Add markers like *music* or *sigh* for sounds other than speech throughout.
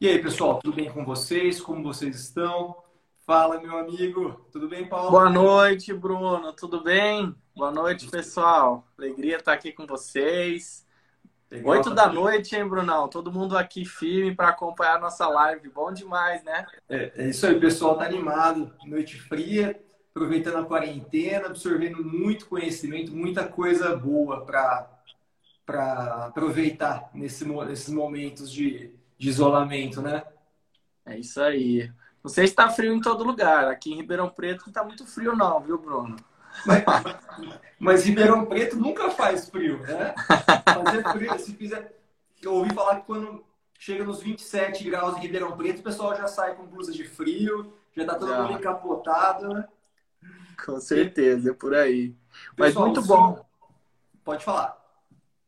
E aí, pessoal, tudo bem com vocês? Como vocês estão? Fala, meu amigo. Tudo bem, Paulo? Boa noite, Bruno. Tudo bem? Boa noite, pessoal. Alegria estar aqui com vocês. Oito da noite, hein, Brunão? Todo mundo aqui firme para acompanhar a nossa live. Bom demais, né? É, é isso aí, pessoal tá animado. Noite fria, aproveitando a quarentena, absorvendo muito conhecimento, muita coisa boa para aproveitar nesse, nesses momentos de, de isolamento, né? É isso aí. Não sei se está frio em todo lugar. Aqui em Ribeirão Preto não está muito frio, não, viu, Bruno? Mas, mas, Ribeirão Preto nunca faz frio, né? Fazer frio, se fizer. Eu ouvi falar que quando chega nos 27 graus em Ribeirão Preto, o pessoal já sai com blusa de frio, já tá todo mundo encapotado, né? Com certeza, é por aí. Mas muito bom. Pode falar.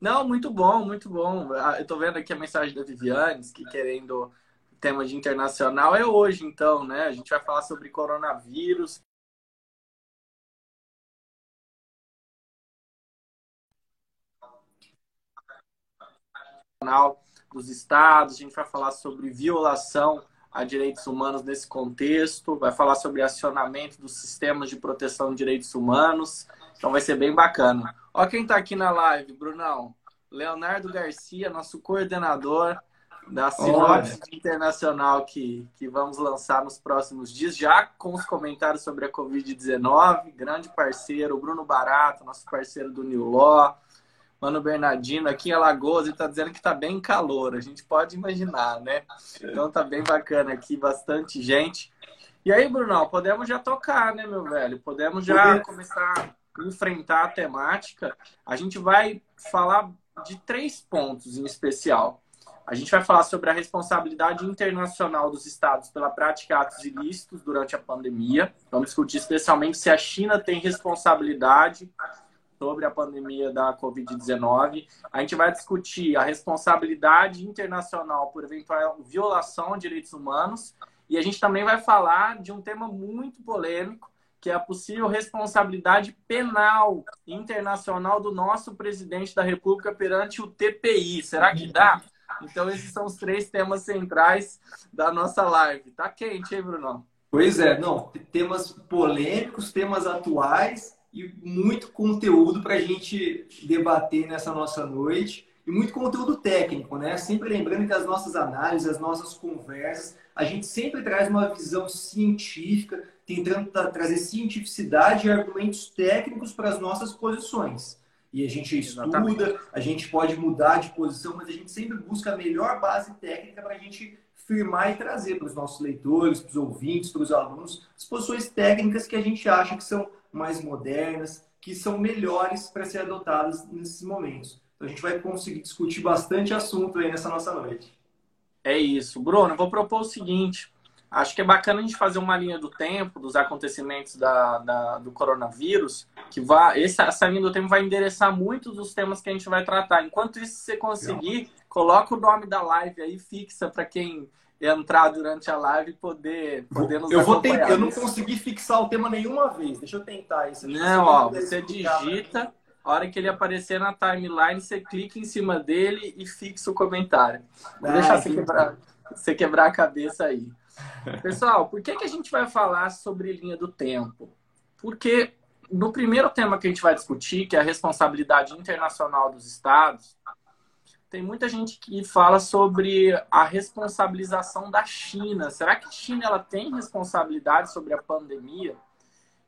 Não, muito bom, muito bom. Ah, eu tô vendo aqui a mensagem da Viviane, que querendo tema de internacional é hoje, então, né? A gente vai falar sobre coronavírus. dos estados, a gente vai falar sobre violação a direitos humanos nesse contexto, vai falar sobre acionamento dos sistemas de proteção de direitos humanos. Então vai ser bem bacana. Ó quem está aqui na live, Brunão. Leonardo Garcia, nosso coordenador da sinopse internacional que, que vamos lançar nos próximos dias, já com os comentários sobre a Covid-19, grande parceiro, Bruno Barato, nosso parceiro do New Law, Mano Bernardino aqui em Alagoas, ele está dizendo que está bem calor, a gente pode imaginar, né? Então tá bem bacana aqui, bastante gente. E aí, Brunão, podemos já tocar, né, meu velho? Podemos já começar a enfrentar a temática. A gente vai falar de três pontos em especial. A gente vai falar sobre a responsabilidade internacional dos estados pela prática de atos ilícitos durante a pandemia. Vamos discutir especialmente se a China tem responsabilidade sobre a pandemia da Covid-19. A gente vai discutir a responsabilidade internacional por eventual violação de direitos humanos. E a gente também vai falar de um tema muito polêmico, que é a possível responsabilidade penal internacional do nosso presidente da República perante o TPI. Será que dá? Então, esses são os três temas centrais da nossa live. Tá quente, hein, Bruno? Pois é, não. Temas polêmicos, temas atuais e muito conteúdo para a gente debater nessa nossa noite. E muito conteúdo técnico, né? Sempre lembrando que as nossas análises, as nossas conversas, a gente sempre traz uma visão científica, tentando trazer cientificidade e argumentos técnicos para as nossas posições. E a gente estuda, Exatamente. a gente pode mudar de posição, mas a gente sempre busca a melhor base técnica para a gente firmar e trazer para os nossos leitores, para os ouvintes, para os alunos, as posições técnicas que a gente acha que são mais modernas, que são melhores para ser adotadas nesses momentos. Então a gente vai conseguir discutir bastante assunto aí nessa nossa noite. É isso. Bruno, vou propor o seguinte. Acho que é bacana a gente fazer uma linha do tempo dos acontecimentos da, da do coronavírus, que vai, essa, essa linha do tempo vai endereçar muitos dos temas que a gente vai tratar. Enquanto isso, se você conseguir, coloca o nome da live aí, fixa para quem entrar durante a live e poder, poder nos eu vou tentar, Eu não consegui fixar o tema nenhuma vez. Deixa eu tentar isso. Não, ó, você digita, a hora que ele aparecer na timeline, você clica em cima dele e fixa o comentário. Vou ah, deixar você quebrar, você quebrar a cabeça aí. Pessoal, por que, que a gente vai falar sobre linha do tempo? Porque no primeiro tema que a gente vai discutir, que é a responsabilidade internacional dos estados, tem muita gente que fala sobre a responsabilização da China. Será que a China ela tem responsabilidade sobre a pandemia?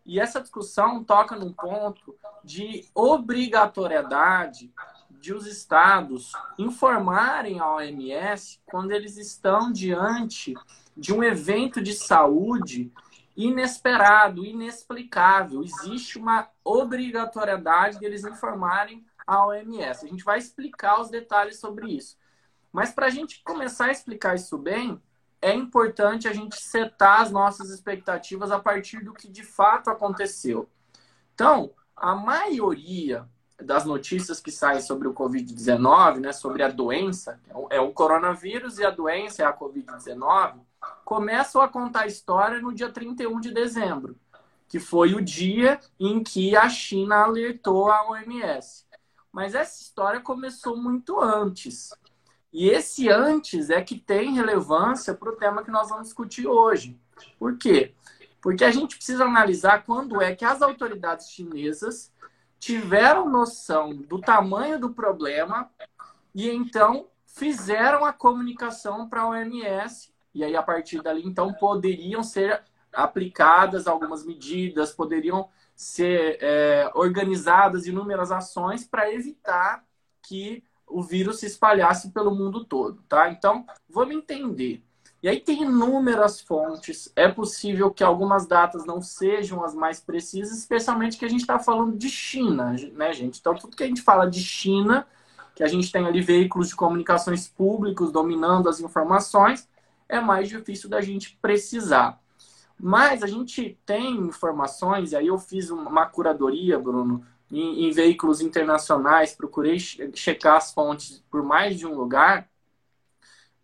E essa discussão toca num ponto de obrigatoriedade de os estados informarem a OMS quando eles estão diante de um evento de saúde inesperado, inexplicável. Existe uma obrigatoriedade deles informarem a OMS. A gente vai explicar os detalhes sobre isso. Mas para a gente começar a explicar isso bem, é importante a gente setar as nossas expectativas a partir do que de fato aconteceu. Então, a maioria das notícias que saem sobre o Covid-19, né, sobre a doença, é o coronavírus e a doença é a Covid-19, começam a contar a história no dia 31 de dezembro, que foi o dia em que a China alertou a OMS. Mas essa história começou muito antes. E esse antes é que tem relevância para o tema que nós vamos discutir hoje. Por quê? Porque a gente precisa analisar quando é que as autoridades chinesas tiveram noção do tamanho do problema e então fizeram a comunicação para a OMS. E aí, a partir dali, então, poderiam ser aplicadas algumas medidas, poderiam ser é, organizadas inúmeras ações para evitar que o vírus se espalhasse pelo mundo todo, tá? Então, vamos entender. E aí tem inúmeras fontes. É possível que algumas datas não sejam as mais precisas, especialmente que a gente está falando de China, né, gente? Então, tudo que a gente fala de China, que a gente tem ali veículos de comunicações públicos dominando as informações, é mais difícil da gente precisar. Mas a gente tem informações, e aí eu fiz uma curadoria, Bruno, em, em veículos internacionais, procurei checar as fontes por mais de um lugar,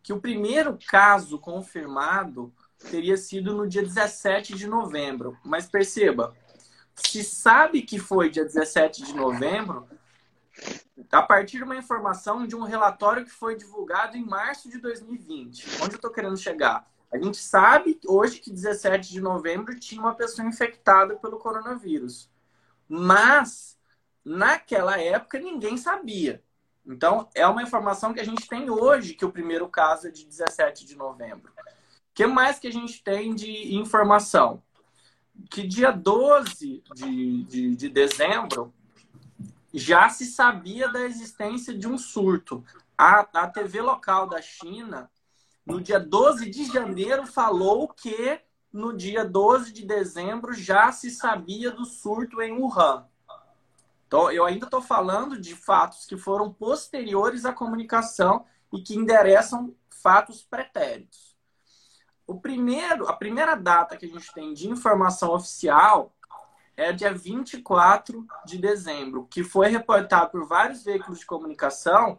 que o primeiro caso confirmado teria sido no dia 17 de novembro. Mas perceba, se sabe que foi dia 17 de novembro, a partir de uma informação de um relatório que foi divulgado em março de 2020. Onde eu estou querendo chegar? A gente sabe hoje que 17 de novembro tinha uma pessoa infectada pelo coronavírus. Mas naquela época ninguém sabia. Então, é uma informação que a gente tem hoje, que o primeiro caso é de 17 de novembro. O que mais que a gente tem de informação? Que dia 12 de, de, de dezembro já se sabia da existência de um surto. A, a TV local da China no dia 12 de janeiro, falou que no dia 12 de dezembro já se sabia do surto em Wuhan. Então, eu ainda estou falando de fatos que foram posteriores à comunicação e que endereçam fatos pretéritos. O primeiro, a primeira data que a gente tem de informação oficial é dia 24 de dezembro, que foi reportado por vários veículos de comunicação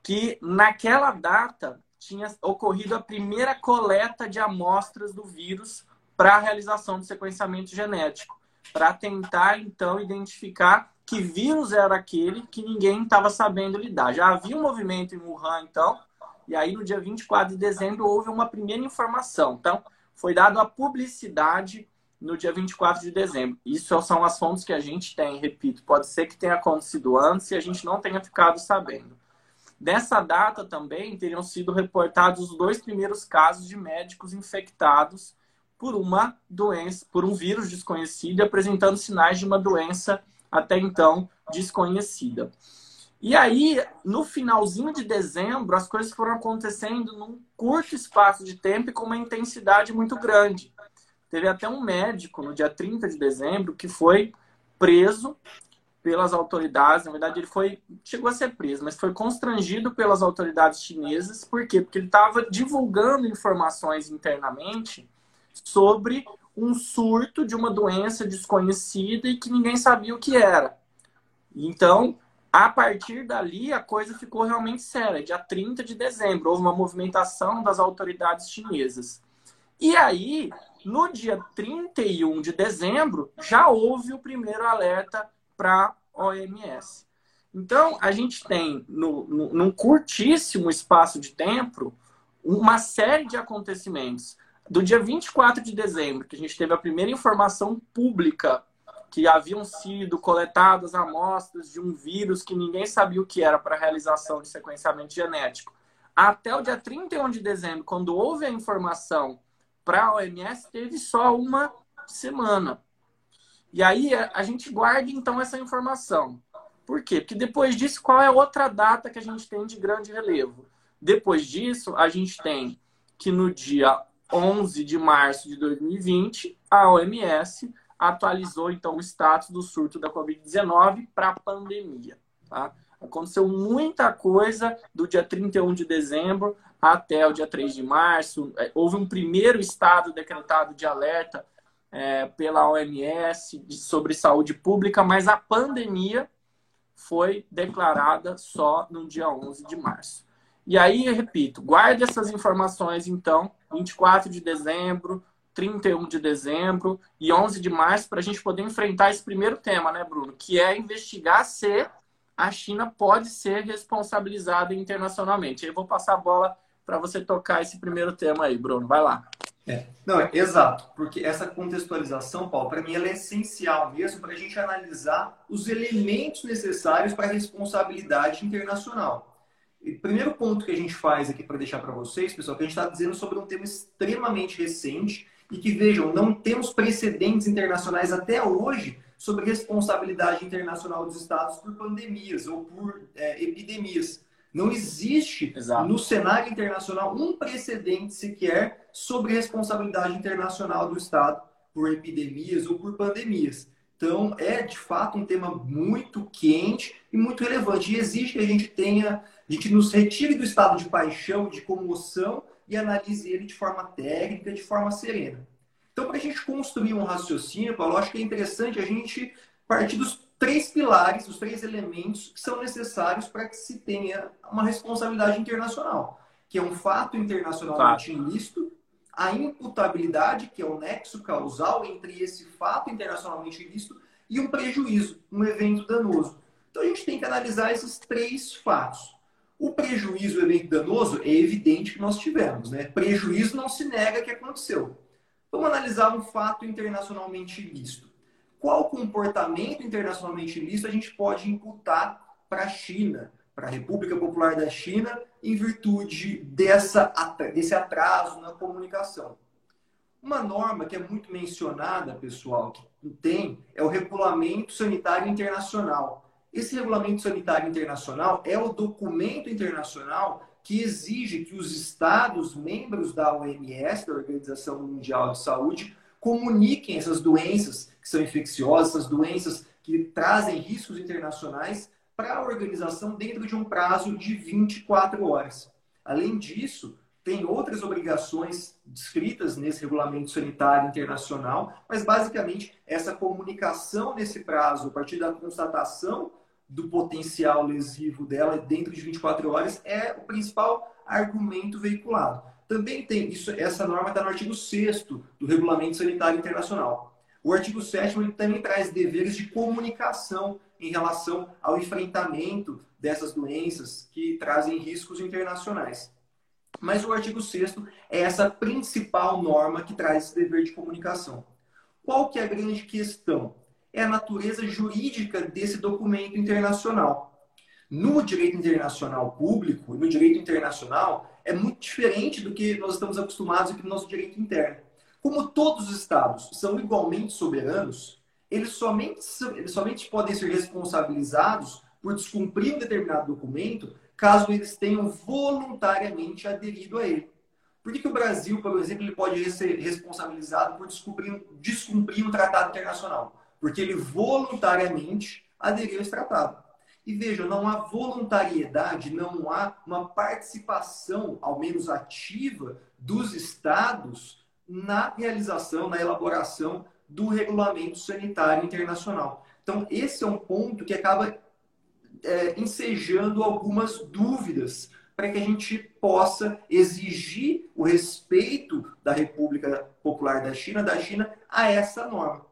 que naquela data tinha ocorrido a primeira coleta de amostras do vírus para a realização do sequenciamento genético, para tentar então identificar que vírus era aquele que ninguém estava sabendo lidar. Já havia um movimento em Wuhan, então, e aí no dia 24 de dezembro houve uma primeira informação. Então, foi dada a publicidade no dia 24 de dezembro. Isso são as fontes que a gente tem, repito, pode ser que tenha acontecido antes e a gente não tenha ficado sabendo. Nessa data também teriam sido reportados os dois primeiros casos de médicos infectados por uma doença, por um vírus desconhecido, apresentando sinais de uma doença até então desconhecida. E aí, no finalzinho de dezembro, as coisas foram acontecendo num curto espaço de tempo e com uma intensidade muito grande. Teve até um médico no dia 30 de dezembro que foi preso pelas autoridades. Na verdade, ele foi chegou a ser preso, mas foi constrangido pelas autoridades chinesas. Por quê? Porque ele estava divulgando informações internamente sobre um surto de uma doença desconhecida e que ninguém sabia o que era. Então, a partir dali, a coisa ficou realmente séria. Dia 30 de dezembro, houve uma movimentação das autoridades chinesas. E aí, no dia 31 de dezembro, já houve o primeiro alerta para OMS. Então, a gente tem, no, no, num curtíssimo espaço de tempo, uma série de acontecimentos. Do dia 24 de dezembro, que a gente teve a primeira informação pública que haviam sido coletadas amostras de um vírus que ninguém sabia o que era para realização de sequenciamento genético, até o dia 31 de dezembro, quando houve a informação para a OMS, teve só uma semana. E aí a gente guarda então essa informação. Por quê? Porque depois disso, qual é a outra data que a gente tem de grande relevo? Depois disso, a gente tem que no dia 11 de março de 2020, a OMS atualizou então o status do surto da Covid-19 para pandemia. Tá? Aconteceu muita coisa do dia 31 de dezembro até o dia 3 de março. É, houve um primeiro estado decretado de alerta é, pela OMS sobre saúde pública, mas a pandemia foi declarada só no dia 11 de março. E aí, eu repito, guarde essas informações, então, 24 de dezembro, 31 de dezembro e 11 de março, para a gente poder enfrentar esse primeiro tema, né, Bruno? Que é investigar se a China pode ser responsabilizada internacionalmente. Eu vou passar a bola para você tocar esse primeiro tema aí, Bruno. Vai lá. É. Não, é, exato, porque essa contextualização, Paulo, para mim ela é essencial mesmo para a gente analisar os elementos necessários para a responsabilidade internacional. E primeiro ponto que a gente faz aqui para deixar para vocês, pessoal, que a gente está dizendo sobre um tema extremamente recente e que, vejam, não temos precedentes internacionais até hoje sobre responsabilidade internacional dos estados por pandemias ou por é, epidemias. Não existe Exato. no cenário internacional um precedente sequer sobre responsabilidade internacional do Estado por epidemias ou por pandemias. Então, é de fato um tema muito quente e muito relevante. E exige que a gente tenha, a gente nos retire do estado de paixão, de comoção e analise ele de forma técnica, de forma serena. Então, para a gente construir um raciocínio, Paulo, acho que é interessante a gente partir dos três pilares, os três elementos que são necessários para que se tenha uma responsabilidade internacional, que é um fato internacionalmente claro. ilícito, a imputabilidade, que é o nexo causal entre esse fato internacionalmente ilícito e um prejuízo, um evento danoso. Então a gente tem que analisar esses três fatos. O prejuízo, o evento danoso, é evidente que nós tivemos, né? Prejuízo não se nega que aconteceu. Vamos analisar um fato internacionalmente ilícito qual comportamento internacionalmente ilícito a gente pode imputar para a China, para a República Popular da China, em virtude dessa, desse atraso na comunicação. Uma norma que é muito mencionada, pessoal, que tem, é o Regulamento Sanitário Internacional. Esse Regulamento Sanitário Internacional é o documento internacional que exige que os Estados membros da OMS, da Organização Mundial de Saúde, comuniquem essas doenças são infecciosas, essas doenças que trazem riscos internacionais para a organização dentro de um prazo de 24 horas. Além disso, tem outras obrigações descritas nesse regulamento sanitário internacional, mas basicamente essa comunicação nesse prazo, a partir da constatação do potencial lesivo dela dentro de 24 horas, é o principal argumento veiculado. Também tem isso, essa norma está no artigo 6 do Regulamento Sanitário Internacional. O artigo 7 também traz deveres de comunicação em relação ao enfrentamento dessas doenças que trazem riscos internacionais. Mas o artigo 6 é essa principal norma que traz esse dever de comunicação. Qual que é a grande questão? É a natureza jurídica desse documento internacional. No direito internacional público, no direito internacional, é muito diferente do que nós estamos acostumados aqui no nosso direito interno. Como todos os estados são igualmente soberanos, eles somente, eles somente podem ser responsabilizados por descumprir um determinado documento caso eles tenham voluntariamente aderido a ele. Por que, que o Brasil, por exemplo, ele pode ser responsabilizado por descumprir, descumprir um tratado internacional? Porque ele voluntariamente aderiu a esse tratado. E veja, não há voluntariedade, não há uma participação, ao menos ativa, dos estados na realização, na elaboração do regulamento sanitário internacional. Então, esse é um ponto que acaba é, ensejando algumas dúvidas para que a gente possa exigir o respeito da República Popular da China, da China, a essa norma.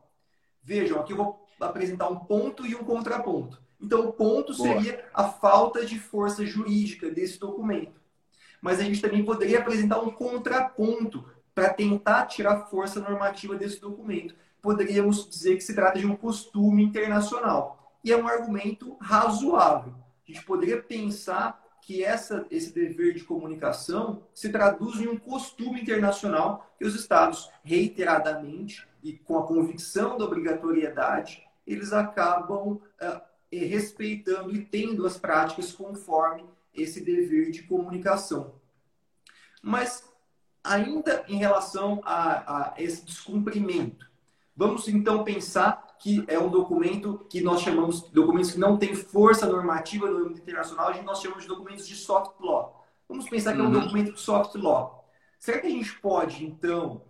Vejam, aqui eu vou apresentar um ponto e um contraponto. Então, o ponto Boa. seria a falta de força jurídica desse documento. Mas a gente também poderia apresentar um contraponto para tentar tirar força normativa desse documento. Poderíamos dizer que se trata de um costume internacional. E é um argumento razoável. A gente poderia pensar que essa, esse dever de comunicação se traduz em um costume internacional que os Estados, reiteradamente e com a convicção da obrigatoriedade, eles acabam uh, respeitando e tendo as práticas conforme esse dever de comunicação. Mas, ainda em relação a, a esse descumprimento, vamos então pensar que é um documento que nós chamamos de documentos que não têm força normativa no âmbito internacional, a gente nós chamamos de documentos de soft law. Vamos pensar que é um uhum. documento de soft law. Será que a gente pode, então,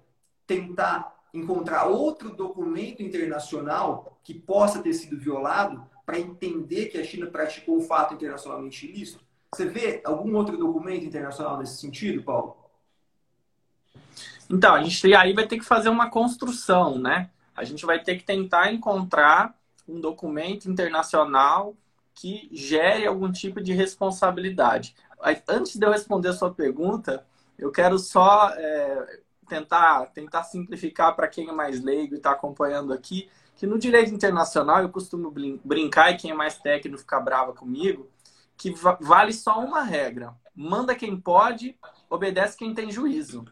tentar encontrar outro documento internacional que possa ter sido violado para entender que a China praticou um fato internacionalmente ilícito? Você vê algum outro documento internacional nesse sentido, Paulo? Então, a gente aí vai ter que fazer uma construção, né? A gente vai ter que tentar encontrar um documento internacional que gere algum tipo de responsabilidade. Antes de eu responder a sua pergunta, eu quero só é, tentar, tentar simplificar para quem é mais leigo e está acompanhando aqui, que no direito internacional eu costumo brincar, e quem é mais técnico fica brava comigo, que vale só uma regra: manda quem pode, obedece quem tem juízo.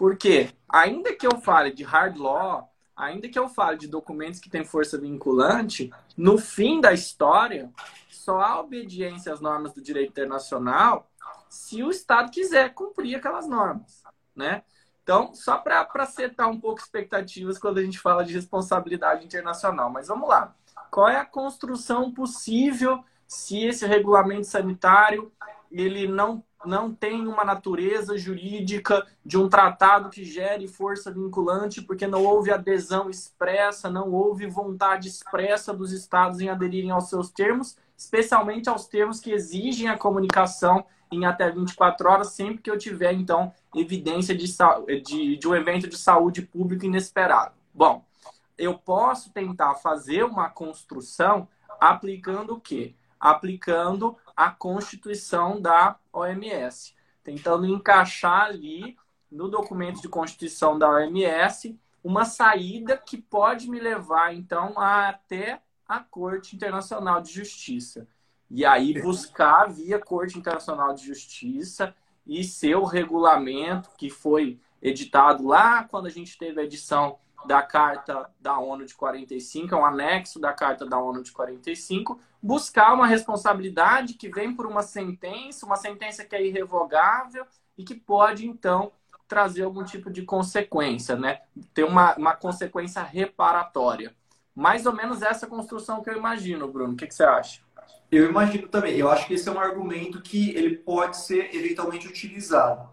Porque, ainda que eu fale de hard law, ainda que eu fale de documentos que têm força vinculante, no fim da história, só há obediência às normas do direito internacional se o Estado quiser cumprir aquelas normas, né? Então, só para setar um pouco expectativas quando a gente fala de responsabilidade internacional. Mas vamos lá. Qual é a construção possível se esse regulamento sanitário ele não, não tem uma natureza jurídica de um tratado que gere força vinculante, porque não houve adesão expressa, não houve vontade expressa dos estados em aderirem aos seus termos, especialmente aos termos que exigem a comunicação em até 24 horas, sempre que eu tiver, então, evidência de, de, de um evento de saúde pública inesperado. Bom, eu posso tentar fazer uma construção aplicando o quê? Aplicando a Constituição da OMS, tentando encaixar ali no documento de Constituição da OMS uma saída que pode me levar, então, até a Corte Internacional de Justiça. E aí buscar via Corte Internacional de Justiça e seu regulamento que foi editado lá quando a gente teve a edição da Carta da ONU de 45, é um anexo da Carta da ONU de 45, buscar uma responsabilidade que vem por uma sentença, uma sentença que é irrevogável e que pode, então, trazer algum tipo de consequência, né? Ter uma, uma consequência reparatória. Mais ou menos essa construção que eu imagino, Bruno. O que, que você acha? Eu imagino também. Eu acho que esse é um argumento que ele pode ser eventualmente utilizado.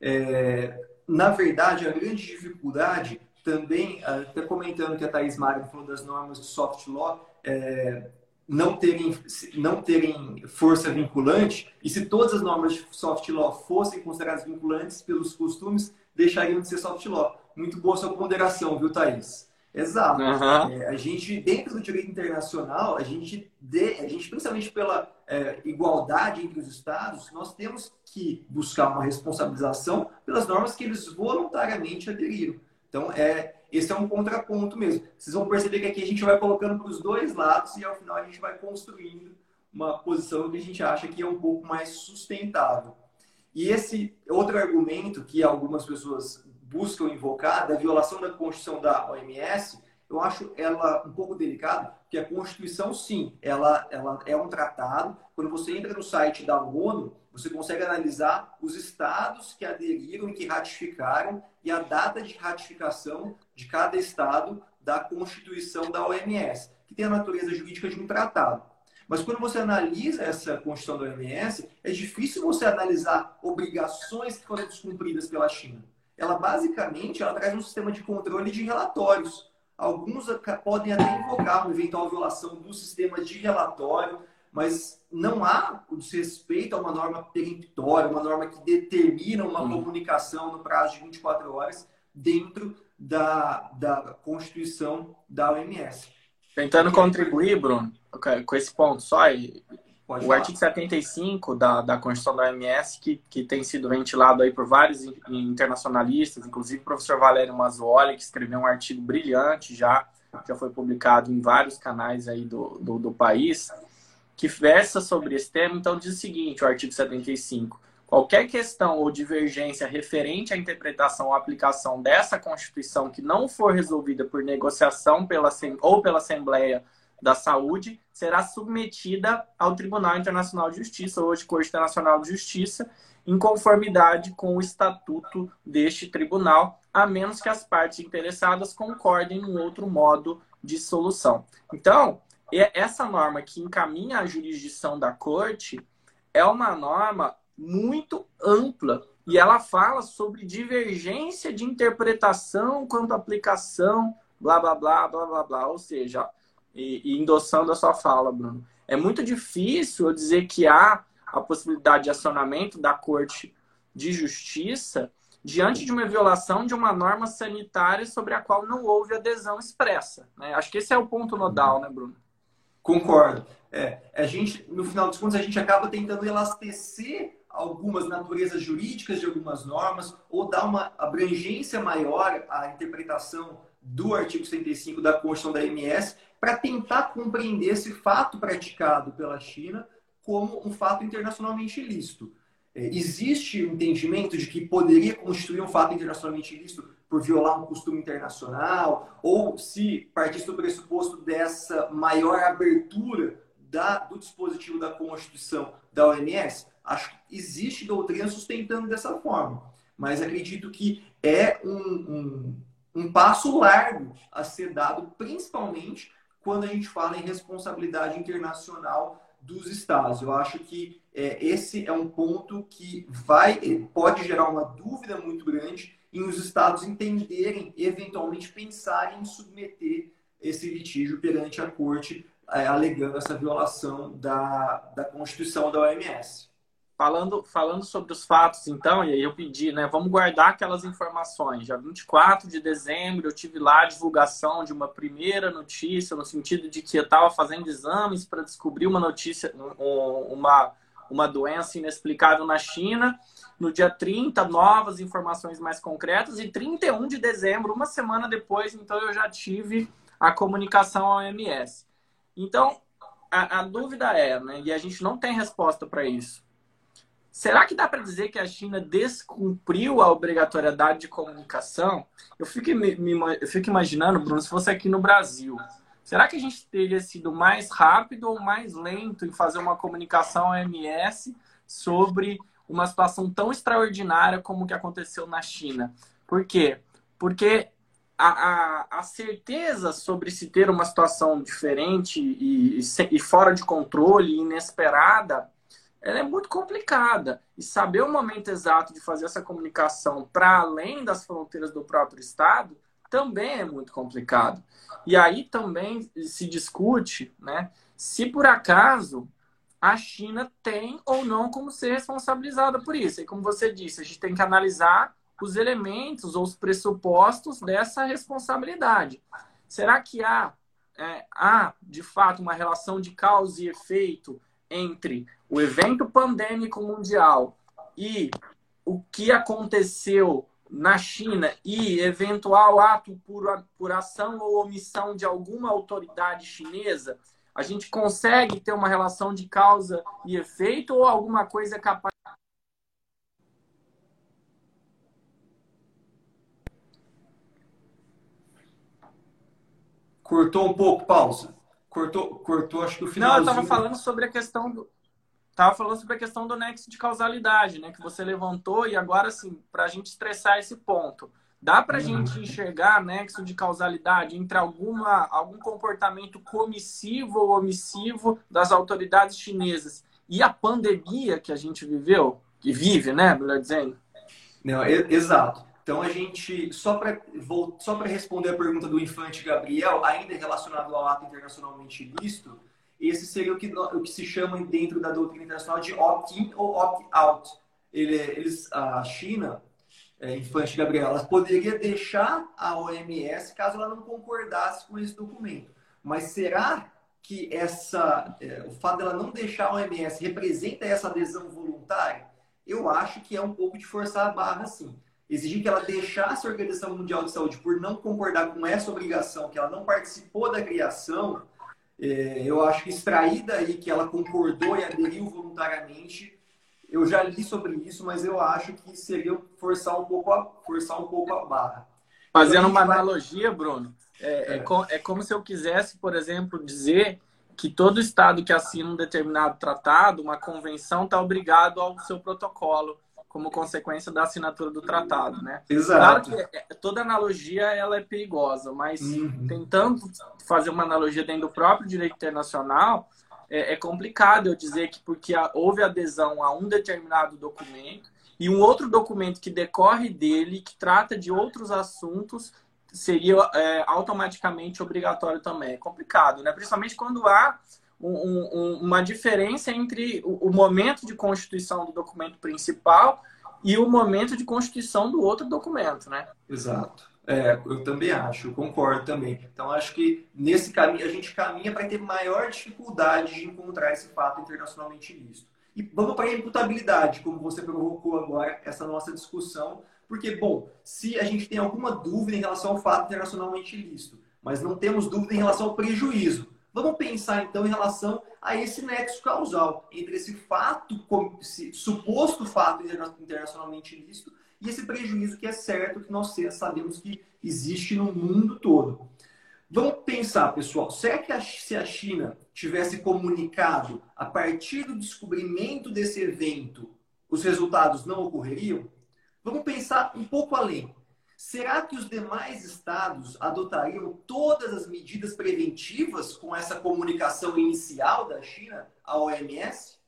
É, na verdade, a grande dificuldade também, até comentando que a Thais Magno falou das normas de soft law, é, não, terem, não terem força vinculante, e se todas as normas de soft law fossem consideradas vinculantes pelos costumes, deixariam de ser soft law. Muito boa sua ponderação, viu, Thaís? Exato. Uhum. É, a gente, dentro do direito internacional, a gente, de, a gente principalmente pela é, igualdade entre os estados, nós temos que buscar uma responsabilização pelas normas que eles voluntariamente aderiram. Então, é, esse é um contraponto mesmo. Vocês vão perceber que aqui a gente vai colocando para os dois lados e ao final a gente vai construindo uma posição que a gente acha que é um pouco mais sustentável. E esse outro argumento que algumas pessoas buscam invocar da violação da Constituição da OMS, eu acho ela um pouco delicada, porque a Constituição, sim, ela, ela é um tratado. Quando você entra no site da ONU, você consegue analisar os estados que aderiram e que ratificaram e a data de ratificação de cada estado da Constituição da OMS, que tem a natureza jurídica de um tratado. Mas quando você analisa essa Constituição da OMS, é difícil você analisar obrigações que foram descumpridas pela China ela basicamente ela traz um sistema de controle de relatórios. Alguns podem até invocar uma eventual violação do sistema de relatório, mas não há o desrespeito a uma norma peremptória, uma norma que determina uma comunicação no prazo de 24 horas dentro da, da Constituição da OMS. Tentando contribuir, Bruno, com esse ponto só, Pode o falar. artigo 75 da, da Constituição da OMS, que, que tem sido ventilado aí por vários internacionalistas, inclusive o professor Valério Mazzuoli, que escreveu um artigo brilhante já, já foi publicado em vários canais aí do, do, do país, que versa sobre esse tema. Então, diz o seguinte, o artigo 75. Qualquer questão ou divergência referente à interpretação ou aplicação dessa Constituição que não for resolvida por negociação pela, ou pela Assembleia da Saúde será submetida ao Tribunal Internacional de Justiça, hoje Corte Internacional de Justiça, em conformidade com o estatuto deste tribunal, a menos que as partes interessadas concordem em outro modo de solução. Então, essa norma que encaminha a jurisdição da Corte é uma norma muito ampla e ela fala sobre divergência de interpretação quanto à aplicação, blá blá blá blá blá blá, ou seja, e, e endossando a sua fala, Bruno. É muito difícil eu dizer que há a possibilidade de acionamento da Corte de Justiça diante de uma violação de uma norma sanitária sobre a qual não houve adesão expressa. Né? Acho que esse é o ponto nodal, né, Bruno? Concordo. É, a gente, no final dos contos, a gente acaba tentando elastecer algumas naturezas jurídicas de algumas normas ou dar uma abrangência maior à interpretação do artigo 75 da Constituição da MS para tentar compreender esse fato praticado pela China como um fato internacionalmente ilícito. É, existe o entendimento de que poderia constituir um fato internacionalmente ilícito por violar um costume internacional, ou se partisse do pressuposto dessa maior abertura da, do dispositivo da Constituição da OMS, acho que existe doutrina sustentando dessa forma. Mas acredito que é um, um, um passo largo a ser dado, principalmente quando a gente fala em responsabilidade internacional dos estados. Eu acho que é, esse é um ponto que vai pode gerar uma dúvida muito grande em os estados entenderem, eventualmente pensarem em submeter esse litígio perante a corte, é, alegando essa violação da, da Constituição da OMS. Falando, falando sobre os fatos, então, e aí eu pedi, né? Vamos guardar aquelas informações. Já 24 de dezembro, eu tive lá a divulgação de uma primeira notícia, no sentido de que eu estava fazendo exames para descobrir uma notícia, uma, uma doença inexplicável na China. No dia 30, novas informações mais concretas. E 31 de dezembro, uma semana depois, então eu já tive a comunicação ao OMS. Então, a, a dúvida é, né? E a gente não tem resposta para isso Será que dá para dizer que a China descumpriu a obrigatoriedade de comunicação? Eu fico, me, me, eu fico imaginando, Bruno, se fosse aqui no Brasil. Será que a gente teria sido mais rápido ou mais lento em fazer uma comunicação OMS sobre uma situação tão extraordinária como o que aconteceu na China? Por quê? Porque a, a, a certeza sobre se ter uma situação diferente e, e, e fora de controle, inesperada, ela é muito complicada. E saber o momento exato de fazer essa comunicação para além das fronteiras do próprio Estado também é muito complicado. E aí também se discute né, se por acaso a China tem ou não como ser responsabilizada por isso. E como você disse, a gente tem que analisar os elementos ou os pressupostos dessa responsabilidade. Será que há, é, há de fato uma relação de causa e efeito entre o evento pandêmico mundial e o que aconteceu na China e eventual ato por, por ação ou omissão de alguma autoridade chinesa, a gente consegue ter uma relação de causa e efeito ou alguma coisa capaz. Cortou um pouco, pausa. Cortou, cortou acho que o final. Não, eu estava falando sobre a questão do. Tava falando sobre a questão do nexo de causalidade, né? Que você levantou, e agora, assim, para a gente estressar esse ponto. Dá para a uhum. gente enxergar nexo de causalidade entre alguma, algum comportamento comissivo ou omissivo das autoridades chinesas e a pandemia que a gente viveu, que vive, né? Melhor dizendo. Não, exato. Então a gente, só para só responder a pergunta do Infante Gabriel, ainda relacionado ao ato internacionalmente ilícito, esse seria o que, o que se chama dentro da doutrina internacional de opt-in ou opt-out. Ele, eles, a China, é, Infante Gabriel, poderia deixar a OMS caso ela não concordasse com esse documento. Mas será que essa, é, o fato dela não deixar a OMS representa essa adesão voluntária? Eu acho que é um pouco de forçar a barra, sim exigir que ela deixasse a Organização Mundial de Saúde por não concordar com essa obrigação, que ela não participou da criação, é, eu acho que extrair daí que ela concordou e aderiu voluntariamente, eu já li sobre isso, mas eu acho que seria forçar um pouco a, forçar um pouco a barra. Fazendo uma vai... analogia, Bruno, é, é. É, é como se eu quisesse, por exemplo, dizer que todo Estado que assina um determinado tratado, uma convenção, está obrigado ao seu protocolo como consequência da assinatura do tratado, né? Exato. Claro que é, toda analogia ela é perigosa, mas uhum. tentando fazer uma analogia dentro do próprio direito internacional, é, é complicado eu dizer que porque houve adesão a um determinado documento e um outro documento que decorre dele, que trata de outros assuntos, seria é, automaticamente obrigatório também. É complicado, né? Principalmente quando há um, um, uma diferença entre o, o, momento de constituição do documento principal e o momento de constituição do outro documento, né? Exato. É, eu também acho, eu concordo também. Então, acho que nesse caminho a gente caminha para ter maior dificuldade de encontrar esse fato internacionalmente ilícito. E vamos para a imputabilidade, como você provocou agora essa nossa discussão, porque, bom, se a gente tem alguma dúvida em relação ao fato internacionalmente ilícito, mas não temos dúvida em relação ao prejuízo, vamos pensar então em relação a esse nexo causal entre esse fato, esse suposto fato internacionalmente ilícito e esse prejuízo que é certo que nós sabemos que existe no mundo todo. Vamos pensar, pessoal, será que a, se a China tivesse comunicado a partir do descobrimento desse evento, os resultados não ocorreriam? Vamos pensar um pouco além. Será que os demais estados adotariam todas as medidas preventivas com essa comunicação inicial da China à OMS?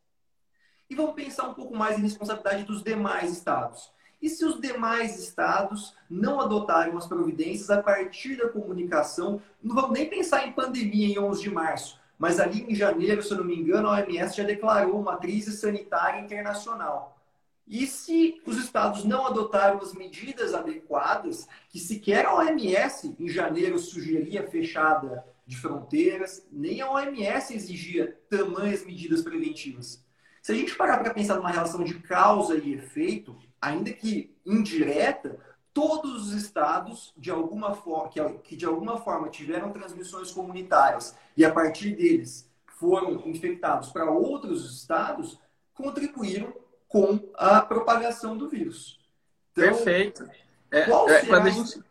E vamos pensar um pouco mais em responsabilidade dos demais estados. E se os demais estados não adotarem as providências a partir da comunicação, não vamos nem pensar em pandemia em 11 de março, mas ali em janeiro, se eu não me engano, a OMS já declarou uma crise sanitária internacional. E se os estados não adotaram as medidas adequadas, que sequer a OMS em janeiro sugeria fechada de fronteiras, nem a OMS exigia tamanhas medidas preventivas. Se a gente parar para pensar numa relação de causa e efeito, ainda que indireta, todos os estados de alguma forma que, de alguma forma tiveram transmissões comunitárias e a partir deles foram infectados para outros estados contribuíram com a propagação do vírus. Então, Perfeito. É, é, quando, a gente,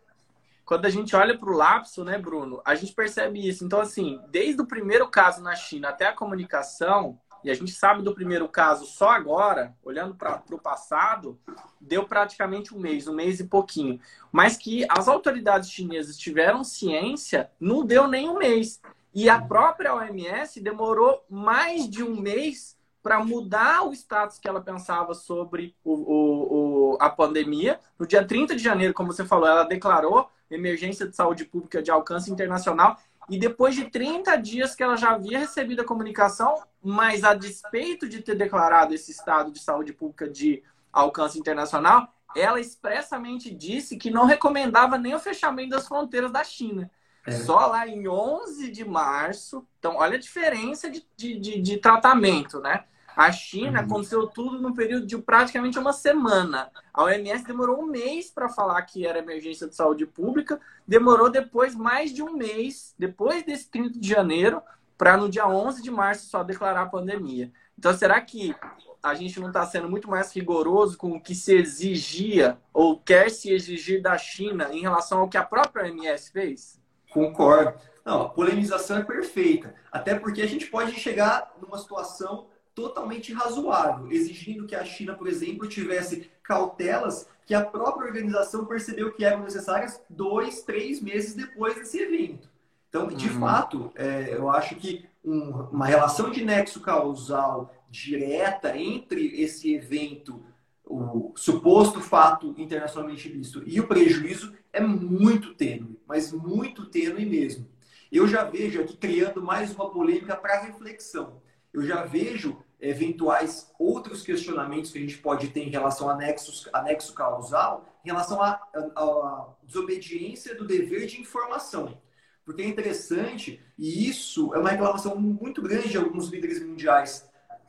quando a gente olha para o lapso, né, Bruno, a gente percebe isso. Então, assim, desde o primeiro caso na China até a comunicação, e a gente sabe do primeiro caso só agora, olhando para o passado, deu praticamente um mês, um mês e pouquinho. Mas que as autoridades chinesas tiveram ciência, não deu nem um mês. E a própria OMS demorou mais de um mês para mudar o status que ela pensava sobre o, o, o, a pandemia. No dia 30 de janeiro, como você falou, ela declarou emergência de saúde pública de alcance internacional e depois de 30 dias que ela já havia recebido a comunicação, mas a despeito de ter declarado esse estado de saúde pública de alcance internacional, ela expressamente disse que não recomendava nem o fechamento das fronteiras da China. É. Só lá em 11 de março. Então, olha a diferença de, de, de, de tratamento, né? A China uhum. aconteceu tudo num período de praticamente uma semana. A OMS demorou um mês para falar que era emergência de saúde pública, demorou depois mais de um mês, depois desse 30 de janeiro, para no dia 11 de março só declarar a pandemia. Então, será que a gente não está sendo muito mais rigoroso com o que se exigia ou quer se exigir da China em relação ao que a própria OMS fez? Concordo. Não, a polemização é perfeita. Até porque a gente pode chegar numa situação totalmente razoável, exigindo que a China, por exemplo, tivesse cautelas que a própria organização percebeu que eram necessárias dois, três meses depois desse evento. Então, de uhum. fato, é, eu acho que um, uma relação de nexo causal direta entre esse evento, o suposto fato internacionalmente visto e o prejuízo é muito tênue, mas muito tênue mesmo. Eu já vejo aqui criando mais uma polêmica para reflexão eu já vejo eventuais outros questionamentos que a gente pode ter em relação a nexo, a nexo causal, em relação à desobediência do dever de informação. Porque é interessante, e isso é uma reclamação muito grande de alguns líderes mundiais.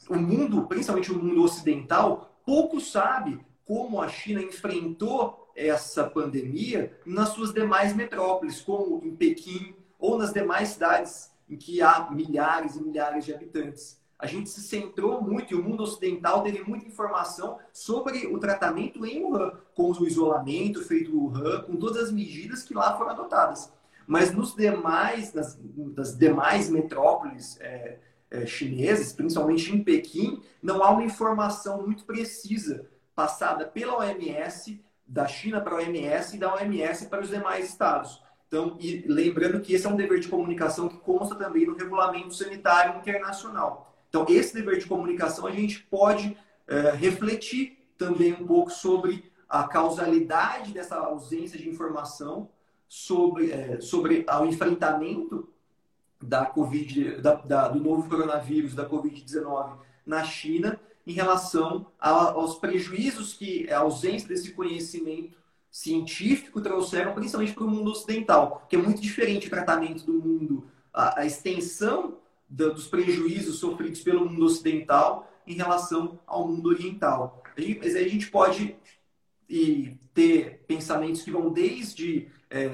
O mundo, principalmente o mundo ocidental, pouco sabe como a China enfrentou essa pandemia nas suas demais metrópoles, como em Pequim ou nas demais cidades em que há milhares e milhares de habitantes. A gente se centrou muito e o mundo ocidental teve muita informação sobre o tratamento em Wuhan, com o isolamento feito em Wuhan, com todas as medidas que lá foram adotadas. Mas nos demais, nas, nas demais metrópoles é, é, chinesas, principalmente em Pequim, não há uma informação muito precisa passada pela OMS, da China para a OMS e da OMS para os demais estados. Então, e lembrando que esse é um dever de comunicação que consta também no Regulamento Sanitário Internacional. Então, esse dever de comunicação a gente pode é, refletir também um pouco sobre a causalidade dessa ausência de informação sobre, é, sobre o enfrentamento da COVID, da, da, do novo coronavírus, da Covid-19 na China, em relação a, aos prejuízos que a ausência desse conhecimento científico trouxeram principalmente para o mundo ocidental, que é muito diferente o tratamento do mundo, a, a extensão dos prejuízos sofridos pelo mundo ocidental em relação ao mundo oriental. Mas aí a gente pode ter pensamentos que vão desde é,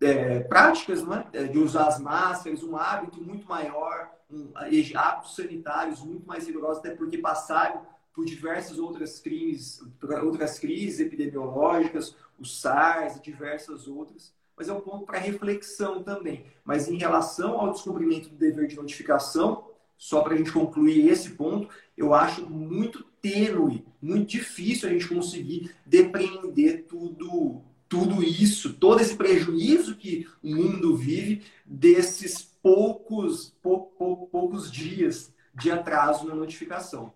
é, práticas não é? é de usar as máscaras, um hábito muito maior, um, hábitos sanitários muito mais rigorosos, até porque passaram por diversas outras crises, outras crises epidemiológicas, o SARS e diversas outras. Mas é um ponto para reflexão também. Mas em relação ao descumprimento do dever de notificação, só para a gente concluir esse ponto, eu acho muito tênue, muito difícil a gente conseguir depreender tudo, tudo isso, todo esse prejuízo que o mundo vive desses poucos, pou, pou, poucos dias de atraso na notificação.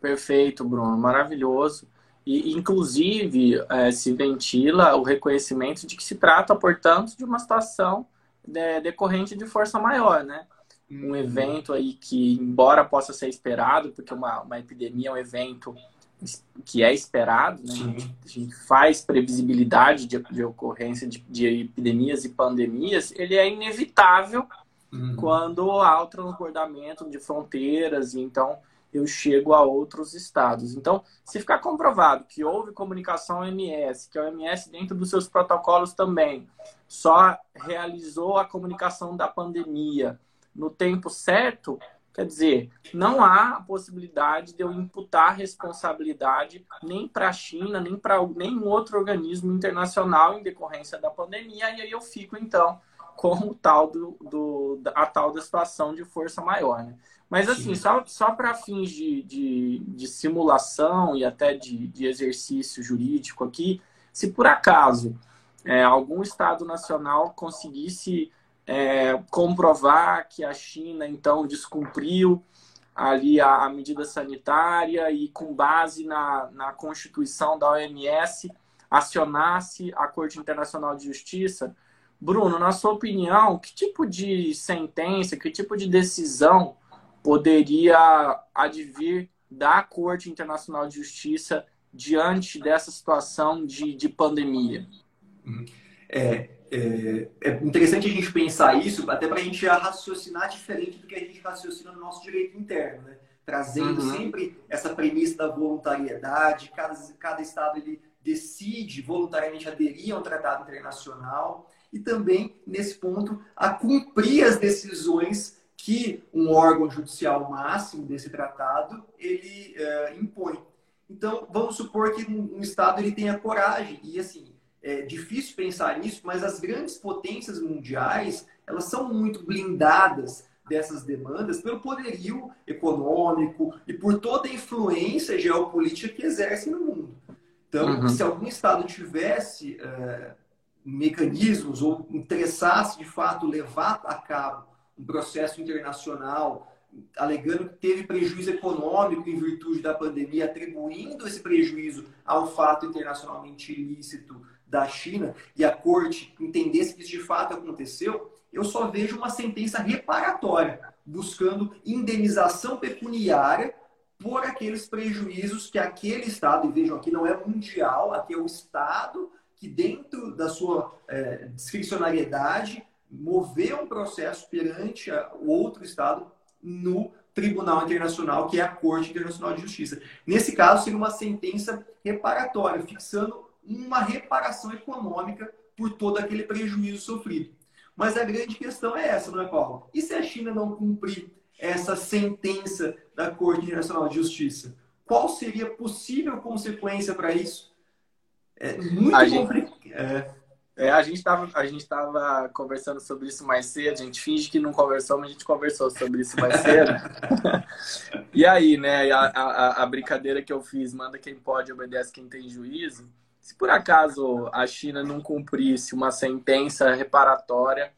Perfeito, Bruno, maravilhoso. E, inclusive, é, se ventila o reconhecimento de que se trata, portanto, de uma situação de, decorrente de força maior, né? Um uhum. evento aí que, embora possa ser esperado, porque uma, uma epidemia é um evento que é esperado, né? A gente, a, gente, faz previsibilidade de, de ocorrência de, de, epidemias e pandemias, ele é inevitável uhum. quando há o transbordamento de fronteiras, e então eu chego a outros estados. Então, se ficar comprovado que houve comunicação OMS, que a OMS, dentro dos seus protocolos também, só realizou a comunicação da pandemia no tempo certo, quer dizer, não há a possibilidade de eu imputar responsabilidade nem para a China, nem para nenhum outro organismo internacional em decorrência da pandemia, e aí eu fico, então, com o tal do, do, a tal da situação de força maior. Né? Mas assim, Sim. só, só para fins de, de, de, simulação e até de, de exercício jurídico aqui, se por acaso é, algum Estado nacional conseguisse é, comprovar que a China então descumpriu ali a, a, medida sanitária e com base na, na Constituição da OMS acionasse a Corte Internacional de Justiça, Bruno, na sua opinião, que tipo de sentença, que tipo de decisão poderia advir da Corte Internacional de Justiça diante dessa situação de, de pandemia? Uhum. É, é, é, interessante a gente pensar isso, até para a gente raciocinar diferente do que a gente raciocina no nosso direito interno, né? trazendo uhum. sempre essa premissa da voluntariedade, cada, cada Estado ele decide voluntariamente aderir a um tratado internacional e também, nesse ponto, a cumprir as decisões que um órgão judicial máximo desse tratado ele é, impõe. Então, vamos supor que um Estado ele tenha coragem, e assim, é difícil pensar nisso, mas as grandes potências mundiais, elas são muito blindadas dessas demandas pelo poderio econômico e por toda a influência geopolítica que exercem no mundo. Então, uhum. se algum Estado tivesse é, mecanismos ou interessasse de fato levar a cabo um processo internacional alegando que teve prejuízo econômico em virtude da pandemia, atribuindo esse prejuízo ao fato internacionalmente ilícito da China e a corte entendesse que isso de fato aconteceu, eu só vejo uma sentença reparatória, buscando indenização pecuniária por aqueles prejuízos que aquele Estado, e vejam aqui não é mundial, aqui é o Estado que dentro da sua é, discricionariedade mover um processo perante o outro Estado no Tribunal Internacional, que é a Corte Internacional de Justiça. Nesse caso, seria uma sentença reparatória, fixando uma reparação econômica por todo aquele prejuízo sofrido. Mas a grande questão é essa, não é, Paulo? E se a China não cumprir essa sentença da Corte Internacional de Justiça? Qual seria a possível consequência para isso? É muito complicado. É. É, a gente estava a gente tava conversando sobre isso mais cedo, a gente finge que não conversou, mas a gente conversou sobre isso mais cedo. *laughs* e aí, né, a, a, a, brincadeira que eu fiz, manda quem pode, obedece quem tem juízo. Se por acaso a China não cumprisse uma sentença reparatória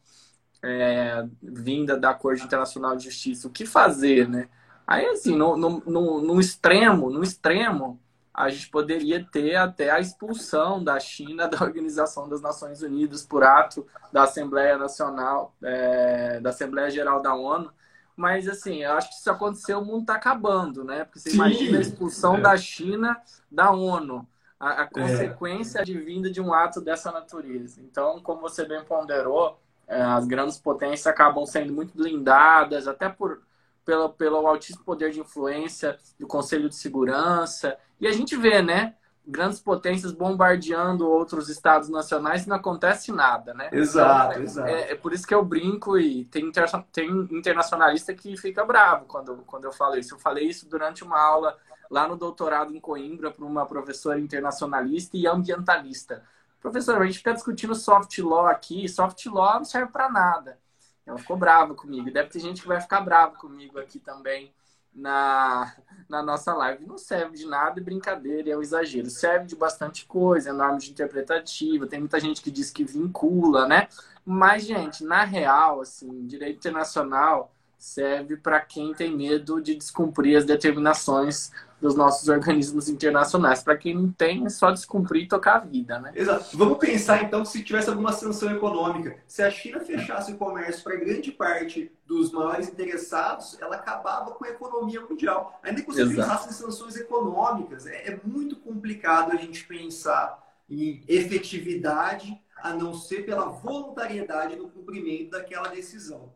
é, vinda da Corte Internacional de Justiça, o que fazer, né? Aí, assim, no, no, no, no extremo, no extremo, a gente poderia ter até a expulsão da China *laughs* da Organização das Nações Unidas por ato da Assembleia Nacional, é, da Assembleia Geral da ONU. Mas, assim, eu acho que se acontecer, o mundo está acabando, né? Porque você Sim. imagina a expulsão é. da China da ONU. a, a é. consequência é. advinda de um ato dessa natureza. Então, como você bem ponderou, é, as grandes potências acabam sendo muito blindadas, até por pelo, pelo altíssimo poder de influência do Conselho de Segurança. E a gente vê, né? Grandes potências bombardeando outros estados nacionais e não acontece nada, né? Exato, então, é, exato. É, é, por isso que eu brinco e tem, inter, tem internacionalista que fica bravo quando, quando eu falo isso. Eu falei isso durante uma aula lá no doutorado em Coimbra para uma professora internacionalista e ambientalista. Professor, a gente fica discutindo soft law aqui, soft law não serve para nada. Ela ficou brava comigo. Deve ter gente que vai ficar brava comigo aqui também na, na nossa live. Não serve de nada e brincadeira, é um exagero. Serve de bastante coisa, é norma de interpretativa. Tem muita gente que diz que vincula, né? Mas, gente, na real, assim, direito internacional serve para quem tem medo de descumprir as determinações dos nossos organismos internacionais. Para quem não tem, é só descumprir e tocar a vida, né? Exato. Vamos pensar então que se tivesse alguma sanção econômica, se a China fechasse o comércio para grande parte dos maiores interessados, ela acabava com a economia mundial. Ainda que você Exato. pensasse em sanções econômicas, é, é muito complicado a gente pensar em efetividade a não ser pela voluntariedade no cumprimento daquela decisão.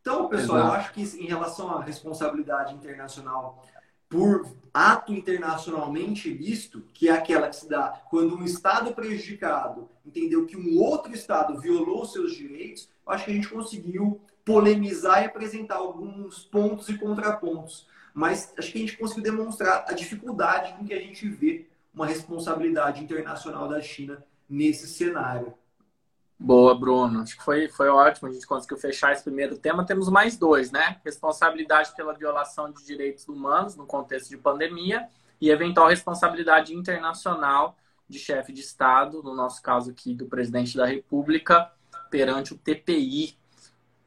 Então, pessoal, Exato. eu acho que em relação à responsabilidade internacional por ato internacionalmente ilícito, que é aquela que se dá quando um Estado prejudicado entendeu que um outro Estado violou seus direitos, acho que a gente conseguiu polemizar e apresentar alguns pontos e contrapontos. Mas acho que a gente conseguiu demonstrar a dificuldade com que a gente vê uma responsabilidade internacional da China nesse cenário. Boa, Bruno. Acho que foi, foi ótimo. A gente conseguiu fechar esse primeiro tema. Temos mais dois, né? Responsabilidade pela violação de direitos humanos no contexto de pandemia e eventual responsabilidade internacional de chefe de Estado, no nosso caso aqui do presidente da República, perante o TPI,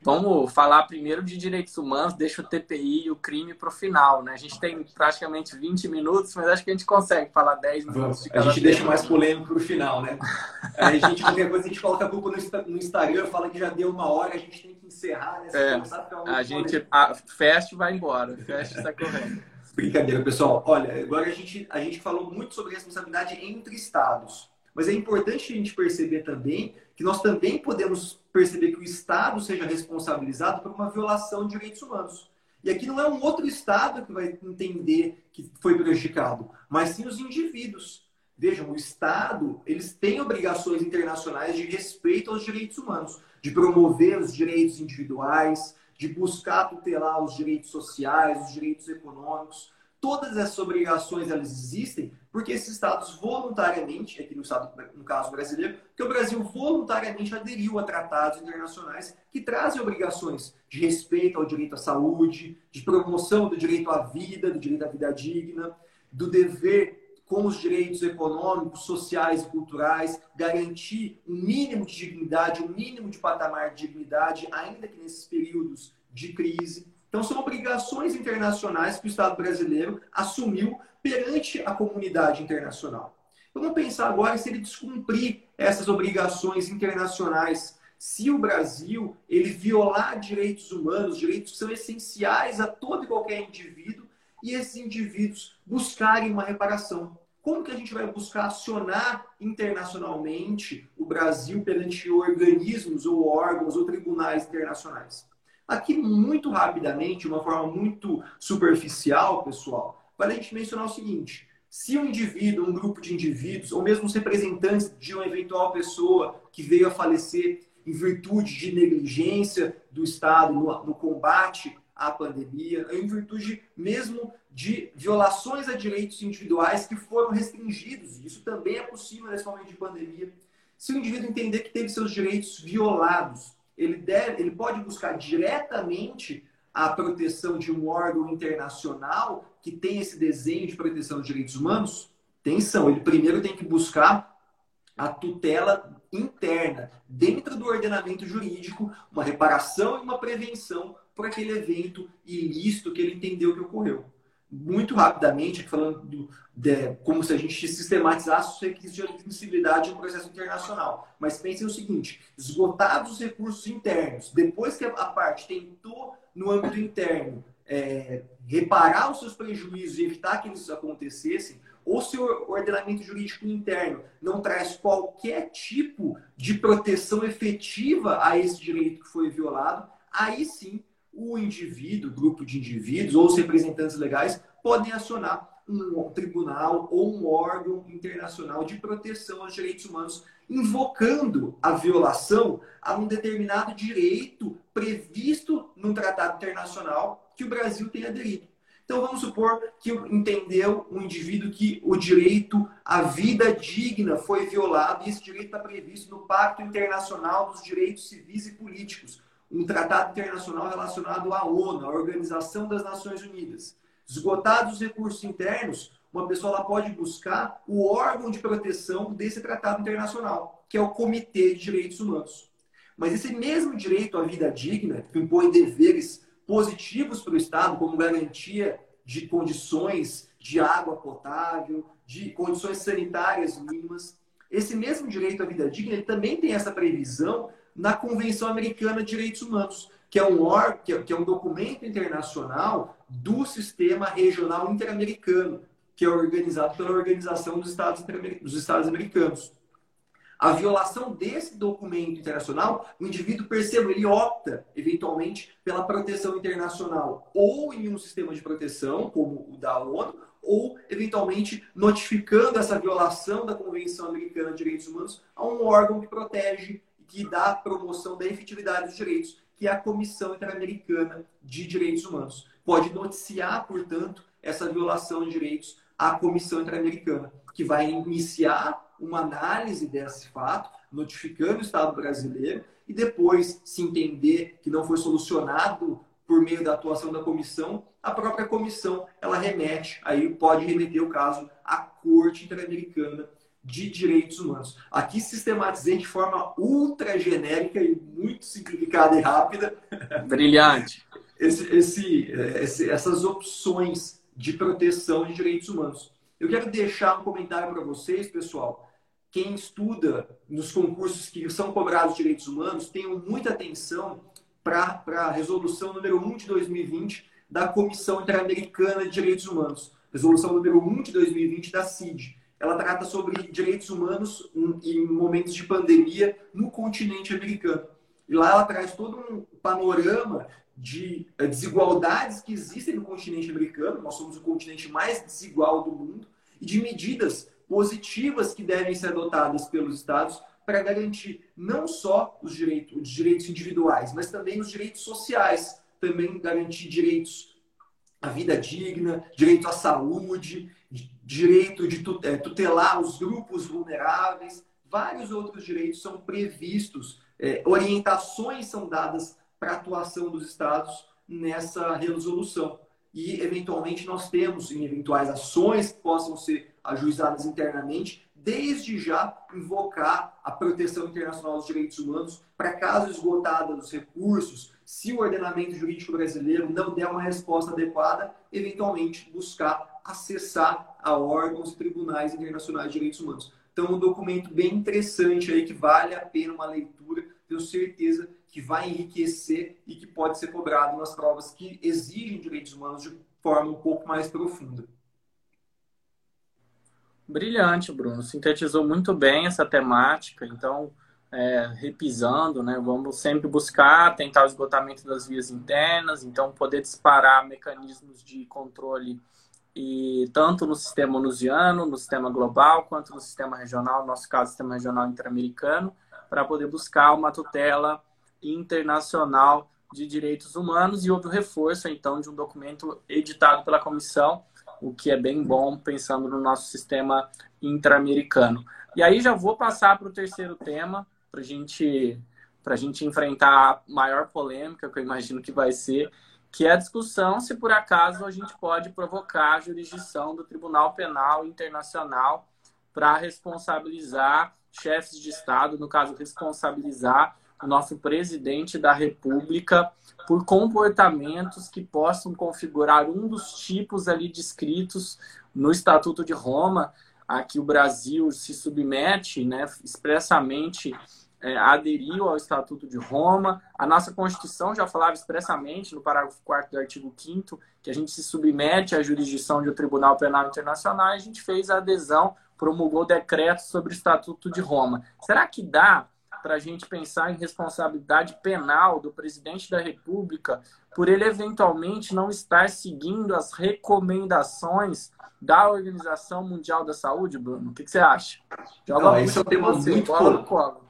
Vamos falar primeiro de direitos humanos, deixa o TPI e o crime para o final, né? A gente tem praticamente 20 minutos, mas acho que a gente consegue falar 10 minutos de cada A gente deixa mais polêmico para o final, né? *laughs* a gente, qualquer coisa, a gente coloca a culpa no Instagram, fala que já deu uma hora, a gente tem que encerrar, né? É, a gente a, fecha e vai embora, fecha e está correndo. *laughs* Brincadeira, pessoal. Olha, agora a gente, a gente falou muito sobre responsabilidade entre estados. Mas é importante a gente perceber também que nós também podemos perceber que o Estado seja responsabilizado por uma violação de direitos humanos. E aqui não é um outro Estado que vai entender que foi prejudicado, mas sim os indivíduos. Vejam, o Estado, eles têm obrigações internacionais de respeito aos direitos humanos, de promover os direitos individuais, de buscar tutelar os direitos sociais, os direitos econômicos. Todas essas obrigações elas existem porque esses estados voluntariamente, aqui no, estado, no caso brasileiro, que o Brasil voluntariamente aderiu a tratados internacionais que trazem obrigações de respeito ao direito à saúde, de promoção do direito à vida, do direito à vida digna, do dever com os direitos econômicos, sociais e culturais, garantir um mínimo de dignidade, um mínimo de patamar de dignidade, ainda que nesses períodos de crise. Então, são obrigações internacionais que o Estado brasileiro assumiu perante a comunidade internacional. Vamos pensar agora se ele descumprir essas obrigações internacionais. Se o Brasil ele violar direitos humanos, direitos que são essenciais a todo e qualquer indivíduo, e esses indivíduos buscarem uma reparação. Como que a gente vai buscar acionar internacionalmente o Brasil perante organismos ou órgãos ou tribunais internacionais? Aqui, muito rapidamente, uma forma muito superficial, pessoal, vale a gente mencionar o seguinte: se um indivíduo, um grupo de indivíduos, ou mesmo os representantes de uma eventual pessoa que veio a falecer em virtude de negligência do Estado no, no combate à pandemia, em virtude mesmo de violações a direitos individuais que foram restringidos, isso também é possível nesse momento de pandemia. Se o indivíduo entender que teve seus direitos violados, ele, deve, ele pode buscar diretamente a proteção de um órgão internacional que tem esse desenho de proteção dos direitos humanos? Atenção, ele primeiro tem que buscar a tutela interna, dentro do ordenamento jurídico, uma reparação e uma prevenção por aquele evento ilícito que ele entendeu que ocorreu muito rapidamente, falando do, de, como se a gente sistematizasse os requisitos de admissibilidade de um processo internacional. Mas pensem o seguinte: esgotados os recursos internos, depois que a parte tentou, no âmbito interno, é, reparar os seus prejuízos e evitar que eles acontecessem, ou se o ordenamento jurídico interno não traz qualquer tipo de proteção efetiva a esse direito que foi violado, aí sim o indivíduo, grupo de indivíduos ou os representantes legais podem acionar um tribunal ou um órgão internacional de proteção aos direitos humanos, invocando a violação a um determinado direito previsto num tratado internacional que o Brasil tem aderido. Então vamos supor que entendeu um indivíduo que o direito à vida digna foi violado e esse direito está previsto no Pacto Internacional dos Direitos Civis e Políticos, um tratado internacional relacionado à ONU, a Organização das Nações Unidas. Esgotados os recursos internos, uma pessoa ela pode buscar o órgão de proteção desse tratado internacional, que é o Comitê de Direitos Humanos. Mas esse mesmo direito à vida digna, que impõe deveres positivos para o Estado, como garantia de condições de água potável, de condições sanitárias mínimas, esse mesmo direito à vida digna ele também tem essa previsão na Convenção Americana de Direitos Humanos, que é um, que é, que é um documento internacional do sistema regional interamericano, que é organizado pela Organização dos Estados, dos Estados Americanos. A violação desse documento internacional, o indivíduo, perceba, ele opta, eventualmente, pela proteção internacional, ou em um sistema de proteção, como o da ONU, ou, eventualmente, notificando essa violação da Convenção Americana de Direitos Humanos a um órgão que protege, que dá promoção da efetividade dos direitos, que é a Comissão Interamericana de Direitos Humanos. Pode noticiar, portanto, essa violação de direitos à Comissão Interamericana, que vai iniciar uma análise desse fato, notificando o Estado brasileiro, e depois, se entender que não foi solucionado por meio da atuação da comissão, a própria comissão ela remete, aí pode remeter o caso à Corte Interamericana de direitos humanos. Aqui sistematizei de forma ultra genérica e muito simplificada e rápida. Brilhante. Esse, esse, esse, essas opções de proteção de direitos humanos. Eu quero deixar um comentário para vocês, pessoal. Quem estuda nos concursos que são cobrados direitos humanos, tenham muita atenção para a resolução número 1 de 2020 da Comissão Interamericana de Direitos Humanos. Resolução número 1 de 2020 da CID ela trata sobre direitos humanos em momentos de pandemia no continente americano. E lá ela traz todo um panorama de eh, desigualdades que existem no continente americano, nós somos o continente mais desigual do mundo, e de medidas positivas que devem ser adotadas pelos estados para garantir não só os direitos, os direitos individuais, mas também os direitos sociais, também garantir direitos à vida digna, direito à saúde, direito de é, tutelar os grupos vulneráveis, vários outros direitos são previstos, é, orientações são dadas para a atuação dos estados nessa resolução. E, eventualmente, nós temos, em eventuais ações que possam ser ajuizadas internamente, desde já invocar a proteção internacional dos direitos humanos para caso esgotada dos recursos, se o ordenamento jurídico brasileiro não der uma resposta adequada, eventualmente buscar acessar a órgãos tribunais internacionais de direitos humanos. Então, um documento bem interessante aí que vale a pena uma leitura. Tenho certeza que vai enriquecer e que pode ser cobrado nas provas que exigem direitos humanos de forma um pouco mais profunda. Brilhante, Bruno. Sintetizou muito bem essa temática. Então, é, repisando, né? Vamos sempre buscar tentar o esgotamento das vias internas, então poder disparar mecanismos de controle e tanto no sistema onusiano, no sistema global, quanto no sistema regional, no nosso caso, sistema regional interamericano, para poder buscar uma tutela internacional de direitos humanos e houve o reforço, então, de um documento editado pela comissão, o que é bem bom pensando no nosso sistema interamericano. E aí já vou passar para o terceiro tema, para gente, a gente enfrentar a maior polêmica, que eu imagino que vai ser, que é a discussão se por acaso a gente pode provocar a jurisdição do Tribunal Penal Internacional para responsabilizar chefes de Estado, no caso, responsabilizar o nosso presidente da República por comportamentos que possam configurar um dos tipos ali descritos no Estatuto de Roma, a que o Brasil se submete né, expressamente é, aderiu ao Estatuto de Roma. A nossa Constituição já falava expressamente, no parágrafo 4 do artigo 5 que a gente se submete à jurisdição de um Tribunal Penal Internacional e a gente fez a adesão, promulgou decreto sobre o Estatuto de Roma. Será que dá para a gente pensar em responsabilidade penal do presidente da República por ele eventualmente não estar seguindo as recomendações da Organização Mundial da Saúde, Bruno? O que, que você acha? Joga não, esse é um tema muito polêmico.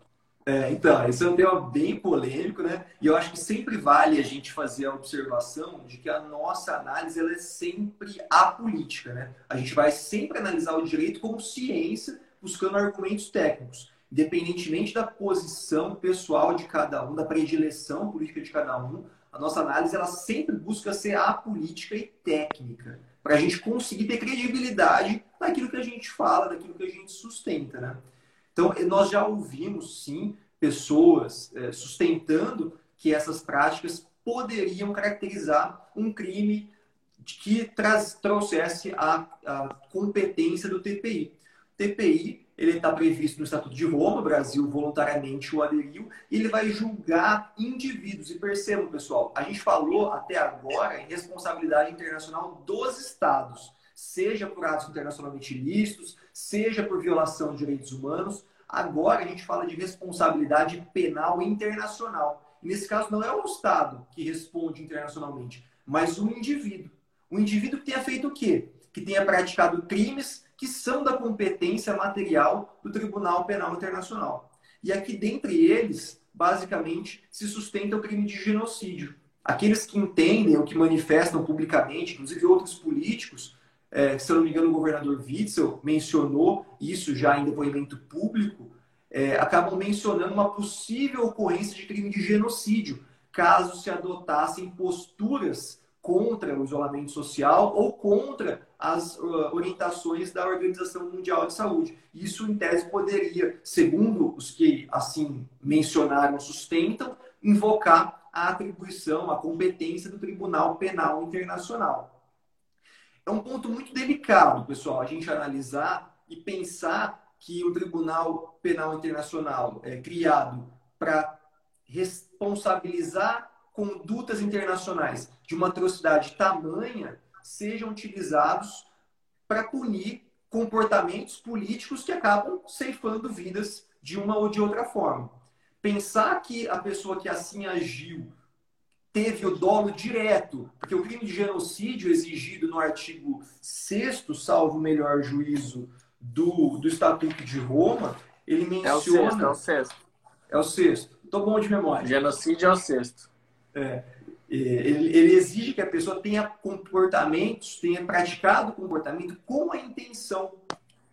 É, então, esse é um tema bem polêmico, né? E eu acho que sempre vale a gente fazer a observação de que a nossa análise ela é sempre apolítica, né? A gente vai sempre analisar o direito como ciência, buscando argumentos técnicos independentemente da posição pessoal de cada um, da predileção política de cada um, a nossa análise ela sempre busca ser apolítica e técnica, para a gente conseguir ter credibilidade naquilo que a gente fala, daquilo que a gente sustenta. Né? Então, nós já ouvimos, sim, pessoas é, sustentando que essas práticas poderiam caracterizar um crime que traz, trouxesse a, a competência do TPI. TPI ele está previsto no Estatuto de Roma, o Brasil voluntariamente o aderiu, e ele vai julgar indivíduos. E percebam, pessoal, a gente falou até agora em responsabilidade internacional dos Estados, seja por atos internacionalmente ilícitos, seja por violação de direitos humanos. Agora a gente fala de responsabilidade penal internacional. Nesse caso não é o Estado que responde internacionalmente, mas o indivíduo. O indivíduo que tenha feito o quê? Que tenha praticado crimes que são da competência material do Tribunal Penal Internacional. E aqui, dentre eles, basicamente, se sustenta o crime de genocídio. Aqueles que entendem ou que manifestam publicamente, inclusive outros políticos, é, se eu não me engano, o governador Witzel mencionou isso já em depoimento público, é, acabam mencionando uma possível ocorrência de crime de genocídio, caso se adotassem posturas contra o isolamento social ou contra as uh, orientações da Organização Mundial de Saúde. Isso, em tese, poderia, segundo os que assim mencionaram, sustentam, invocar a atribuição, a competência do Tribunal Penal Internacional. É um ponto muito delicado, pessoal, a gente analisar e pensar que o Tribunal Penal Internacional é criado para responsabilizar condutas internacionais de uma atrocidade tamanha sejam utilizados para punir comportamentos políticos que acabam ceifando vidas de uma ou de outra forma. Pensar que a pessoa que assim agiu teve o dolo direto, porque o crime de genocídio exigido no artigo 6 salvo o melhor juízo, do, do Estatuto de Roma, ele menciona... É o sexto, é o sexto. É o sexto. Tô bom de memória. Genocídio é o sexto. É. Ele, ele, exige que a pessoa tenha comportamentos, tenha praticado comportamento com a intenção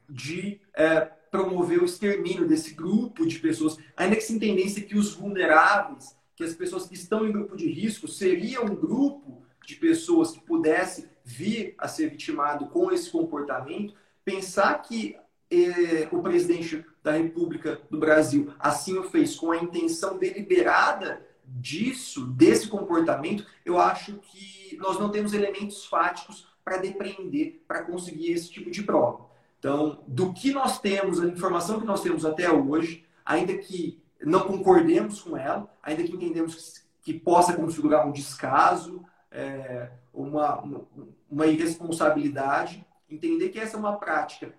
de é, promover o extermínio desse grupo de pessoas, ainda que se entendesse que os vulneráveis, que as pessoas que estão em grupo de risco, seria um grupo de pessoas que pudesse vir a ser vitimado com esse comportamento, pensar que eh, o presidente da República do Brasil assim o fez com a intenção deliberada disso, desse comportamento, eu acho que nós não temos elementos fáticos para depreender, para conseguir esse tipo de prova. Então, do que nós temos, a informação que nós temos até hoje, ainda que não concordemos com ela, ainda que entendemos que, que possa configurar um descaso, é, uma, uma irresponsabilidade, entender que essa é uma prática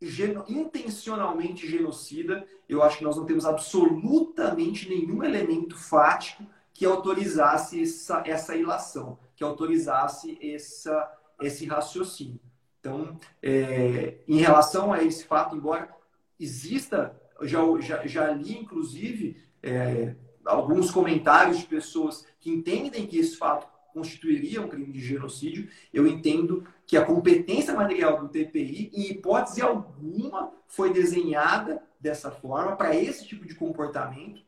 geno, intencionalmente genocida, eu acho que nós não temos absolutamente nenhum elemento fático que autorizasse essa, essa ilação, que autorizasse essa, esse raciocínio. Então, é, em relação a esse fato, embora exista, já, já, já li inclusive é, alguns comentários de pessoas que entendem que esse fato constituiria um crime de genocídio, eu entendo que a competência material do TPI, em hipótese alguma, foi desenhada dessa forma para esse tipo de comportamento.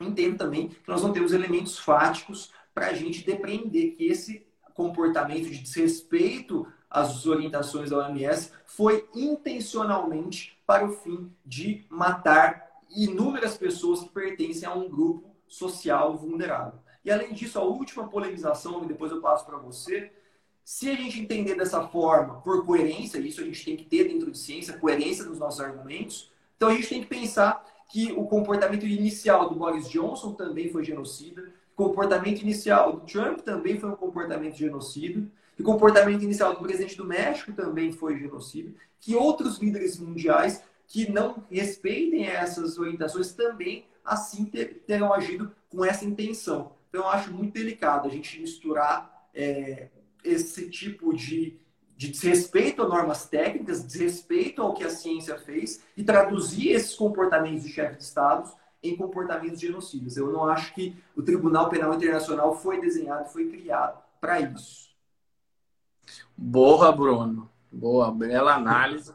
Entendo também que nós não temos elementos fáticos para a gente depreender que esse comportamento de desrespeito às orientações da OMS foi intencionalmente para o fim de matar inúmeras pessoas que pertencem a um grupo social vulnerável. E além disso, a última polemização, que depois eu passo para você, se a gente entender dessa forma, por coerência, isso a gente tem que ter dentro de ciência, coerência nos nossos argumentos, então a gente tem que pensar que o comportamento inicial do Boris Johnson também foi genocida, o comportamento inicial do Trump também foi um comportamento genocida, o comportamento inicial do presidente do México também foi genocida, que outros líderes mundiais que não respeitem essas orientações também assim terão agido com essa intenção. Então, eu acho muito delicado a gente misturar é, esse tipo de, de desrespeito a normas técnicas, desrespeito ao que a ciência fez e traduzir esses comportamentos de chefes de Estados em comportamentos genocidas. Eu não acho que o Tribunal Penal Internacional foi desenhado, foi criado para isso. Boa, Bruno. Boa, bela análise.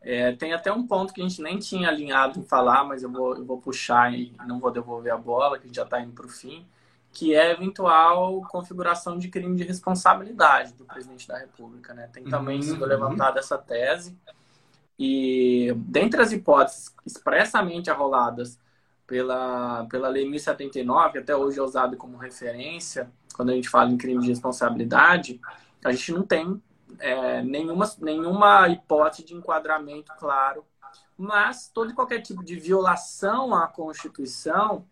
É, tem até um ponto que a gente nem tinha alinhado em falar, mas eu vou, eu vou puxar e não vou devolver a bola, que a gente já está indo para o fim, que é a eventual configuração de crime de responsabilidade do presidente da República. Né? Tem também uhum. sido levantada essa tese. E dentre as hipóteses expressamente arroladas pela, pela Lei 1079, que até hoje é usada como referência quando a gente fala em crime de responsabilidade, a gente não tem é, nenhuma, nenhuma hipótese de enquadramento claro, mas todo e qualquer tipo de violação à Constituição,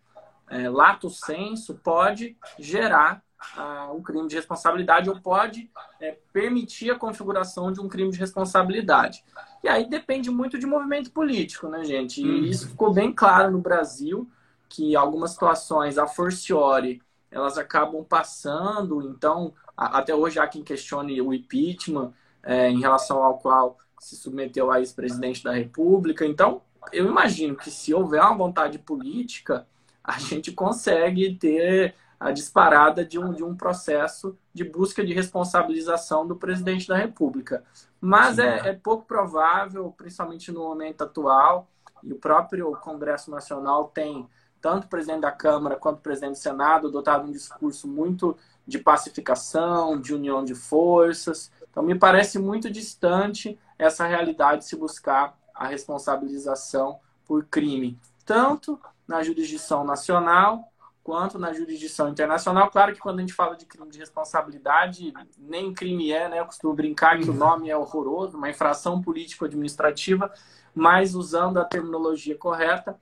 é, lato senso, pode gerar ah, um crime de responsabilidade ou pode é, permitir a configuração de um crime de responsabilidade. E aí depende muito de movimento político, né, gente? E uhum. isso ficou bem claro no Brasil, que algumas situações, a forciore, elas acabam passando, então até hoje há quem questione o impeachment é, em relação ao qual se submeteu a ex-presidente da República. Então, eu imagino que se houver uma vontade política, a gente consegue ter a disparada de um, de um processo de busca de responsabilização do presidente da República. Mas é, é pouco provável, principalmente no momento atual, e o próprio Congresso Nacional tem tanto o presidente da Câmara quanto o presidente do Senado adotado um discurso muito de pacificação, de união de forças. Então, me parece muito distante essa realidade se buscar a responsabilização por crime, tanto na jurisdição nacional quanto na jurisdição internacional. Claro que quando a gente fala de crime de responsabilidade, nem crime é, né? Eu costumo brincar que o nome é horroroso, uma infração político-administrativa, mas usando a terminologia correta,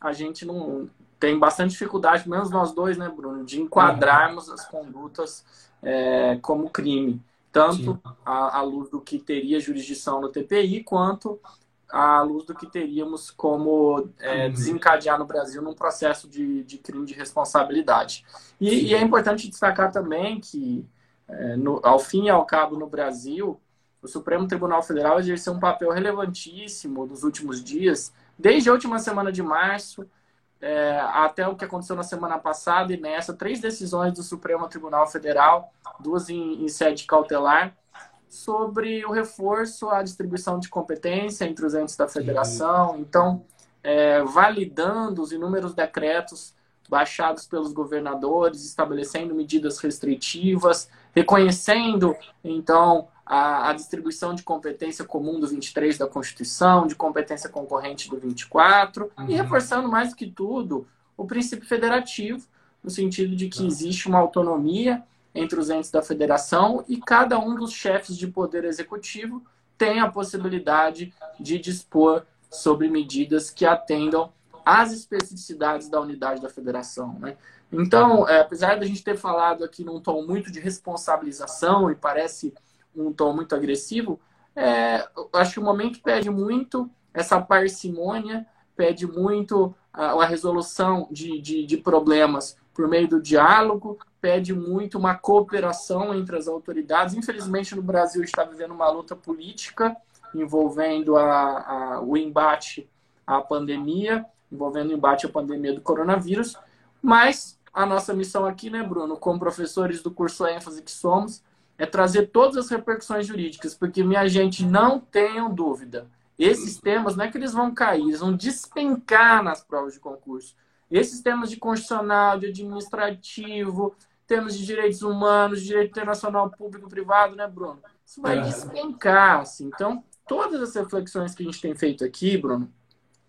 a gente não tem bastante dificuldade, menos nós dois, né, Bruno, de enquadrarmos as condutas é, como crime, tanto à, à, luz do que teria jurisdição no TPI, quanto à luz do que teríamos como é, desencadear no Brasil num processo de, de crime de responsabilidade. E, e é importante destacar também que, é, no, ao fim e ao cabo, no Brasil, o Supremo Tribunal Federal exerceu um papel relevantíssimo nos últimos dias, desde a última semana de março, é, até o que aconteceu na semana passada e nessa, três decisões do Supremo Tribunal Federal, duas em, em sede cautelar, sobre o reforço à distribuição de competência entre os entes da federação. Então, é, validando os inúmeros decretos baixados pelos governadores, estabelecendo medidas restritivas, reconhecendo, então, a, a, distribuição de competência comum do 23 da Constituição, de competência concorrente do 24, uhum. e reforçando mais do que tudo o princípio federativo, no sentido de que existe uma autonomia entre os entes da federação e cada um dos chefes de poder executivo tem a possibilidade de dispor sobre medidas que atendam às especificidades da unidade da federação. Né? Então, é, apesar de a gente ter falado aqui num tom muito de responsabilização e parece um tom muito agressivo, é, acho que o momento pede muito essa parcimônia, pede muito a, a resolução de, de, de problemas por meio do diálogo, pede muito uma cooperação entre as autoridades. Infelizmente, no Brasil está vivendo uma luta política envolvendo a, a, o embate à pandemia, envolvendo o embate à pandemia do coronavírus, mas a nossa missão aqui, né, Bruno, como professores do curso ênfase que somos, é trazer todas as repercussões jurídicas, porque, minha gente, não tenham dúvida. Esses temas não é que eles vão cair, eles vão despencar nas provas de concurso. Esses temas de constitucional, de administrativo, temas de direitos humanos, de direito internacional público privado, né, Bruno? Isso vai é. despencar, assim. Então, todas as reflexões que a gente tem feito aqui, Bruno,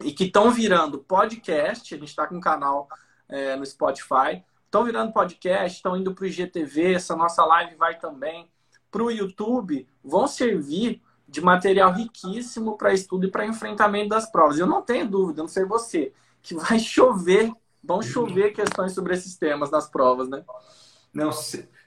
e que estão virando podcast, a gente está com um canal é, no Spotify, estão virando podcast, estão indo para o IGTV, essa nossa live vai também para o YouTube, vão servir de material riquíssimo para estudo e para enfrentamento das provas. Eu não tenho dúvida, não sei você, que vai *laughs* chover, vão chover questões sobre esses temas nas provas, né? Não,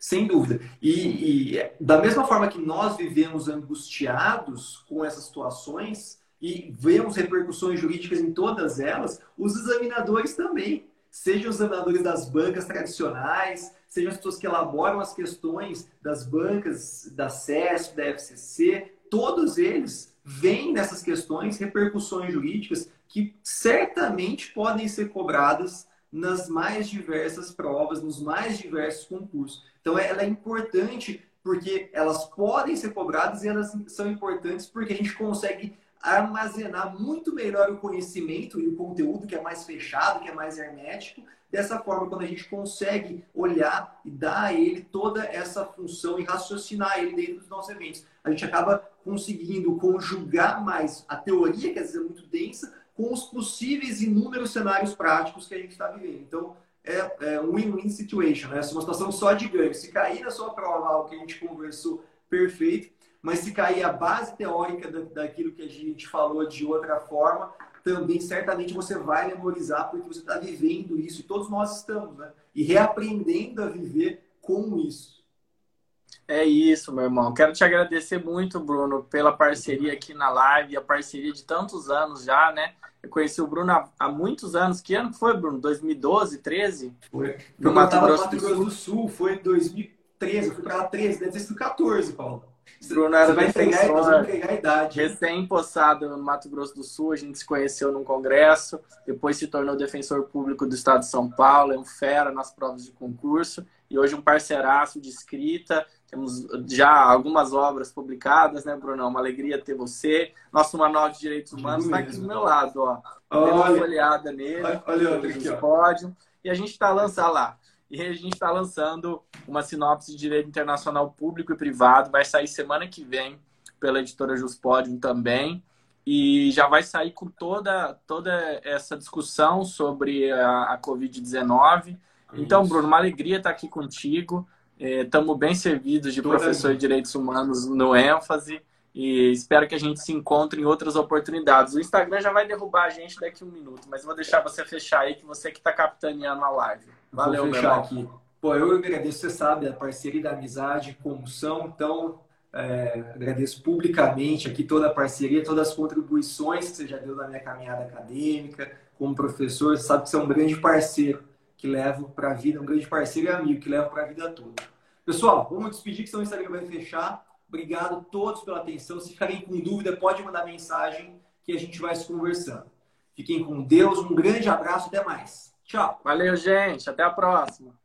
sem dúvida. E, e, da mesma forma que nós vivemos angustiados com essas situações e vemos repercussões jurídicas em todas elas, os examinadores também. Sejam os examinadores das bancas tradicionais, sejam as pessoas que elaboram as questões das bancas, da CESP, da FCC, todos eles veem nessas questões repercussões jurídicas que certamente podem ser cobradas nas mais diversas provas, nos mais diversos concursos. Então, ela é importante porque elas podem ser cobradas e elas são importantes porque a gente consegue armazenar muito melhor o conhecimento e o conteúdo que é mais fechado, que é mais hermético. Dessa forma, quando a gente consegue olhar e dar a ele toda essa função e raciocinar ele dentro dos nossos eventos, a gente acaba conseguindo conjugar mais a teoria, que às vezes é muito densa, com os possíveis inúmeros cenários práticos que a gente está vivendo. Então, é, é um win-win situation, né? É uma situação só de ganho. Se cair na sua prova algo que a gente conversou perfeito, mas se cair a base teórica daquilo que a gente falou de outra forma, também certamente você vai memorizar porque você está vivendo isso e todos nós estamos, né? E reaprendendo a viver com isso. É isso, meu irmão. Quero te agradecer muito, Bruno, pela parceria aqui na live, a parceria de tantos anos já, né? Eu conheci o Bruno há, há muitos anos. Que ano foi, Bruno? 2012, 13? Foi. No Mato, Grosso, Mato Grosso do Sul, foi 2013. Eu fui para lá 13, deve ter sido 14, Paulo. Bruno era vai defensor, pegar a idade. Recém-possado no Mato Grosso do Sul, a gente se conheceu num congresso, depois se tornou defensor público do Estado de São Paulo, é um fera nas provas de concurso e hoje um parceiraço de escrita. Temos já algumas obras publicadas, né, Bruno? Uma alegria ter você. Nosso Manual de Direitos Humanos está aqui do meu lado, ó. Olha, uma olhada nele, olha, olha aqui, pódio. E a gente está lançando lá. E a gente está lançando uma sinopse de direito internacional público e privado. Vai sair semana que vem pela editora Juspodium também. E já vai sair com toda, toda essa discussão sobre a, a Covid-19 então, Bruno, uma alegria estar aqui contigo. Estamos é, bem servidos de professor de Direitos Humanos no ênfase e espero que a gente se encontre em outras oportunidades. O Instagram já vai derrubar a gente daqui a um minuto, mas vou deixar você fechar aí, que você que está capitaneando a live. Valeu, vou fechar aqui. Pô, eu agradeço, você sabe, a parceria da amizade como são, então é, agradeço publicamente aqui toda a parceria, todas as contribuições que você já deu na minha caminhada acadêmica, como professor, você sabe que você é um grande parceiro que levo para a vida, um grande parceiro e amigo que levo para a vida toda. Pessoal, vamos despedir que o Instagram vai fechar. Obrigado a todos pela atenção. Se ficarem com dúvida, pode mandar mensagem que a gente vai se conversando. Fiquem com Deus, um grande abraço, até mais. Tchau. Valeu, gente. Até a próxima.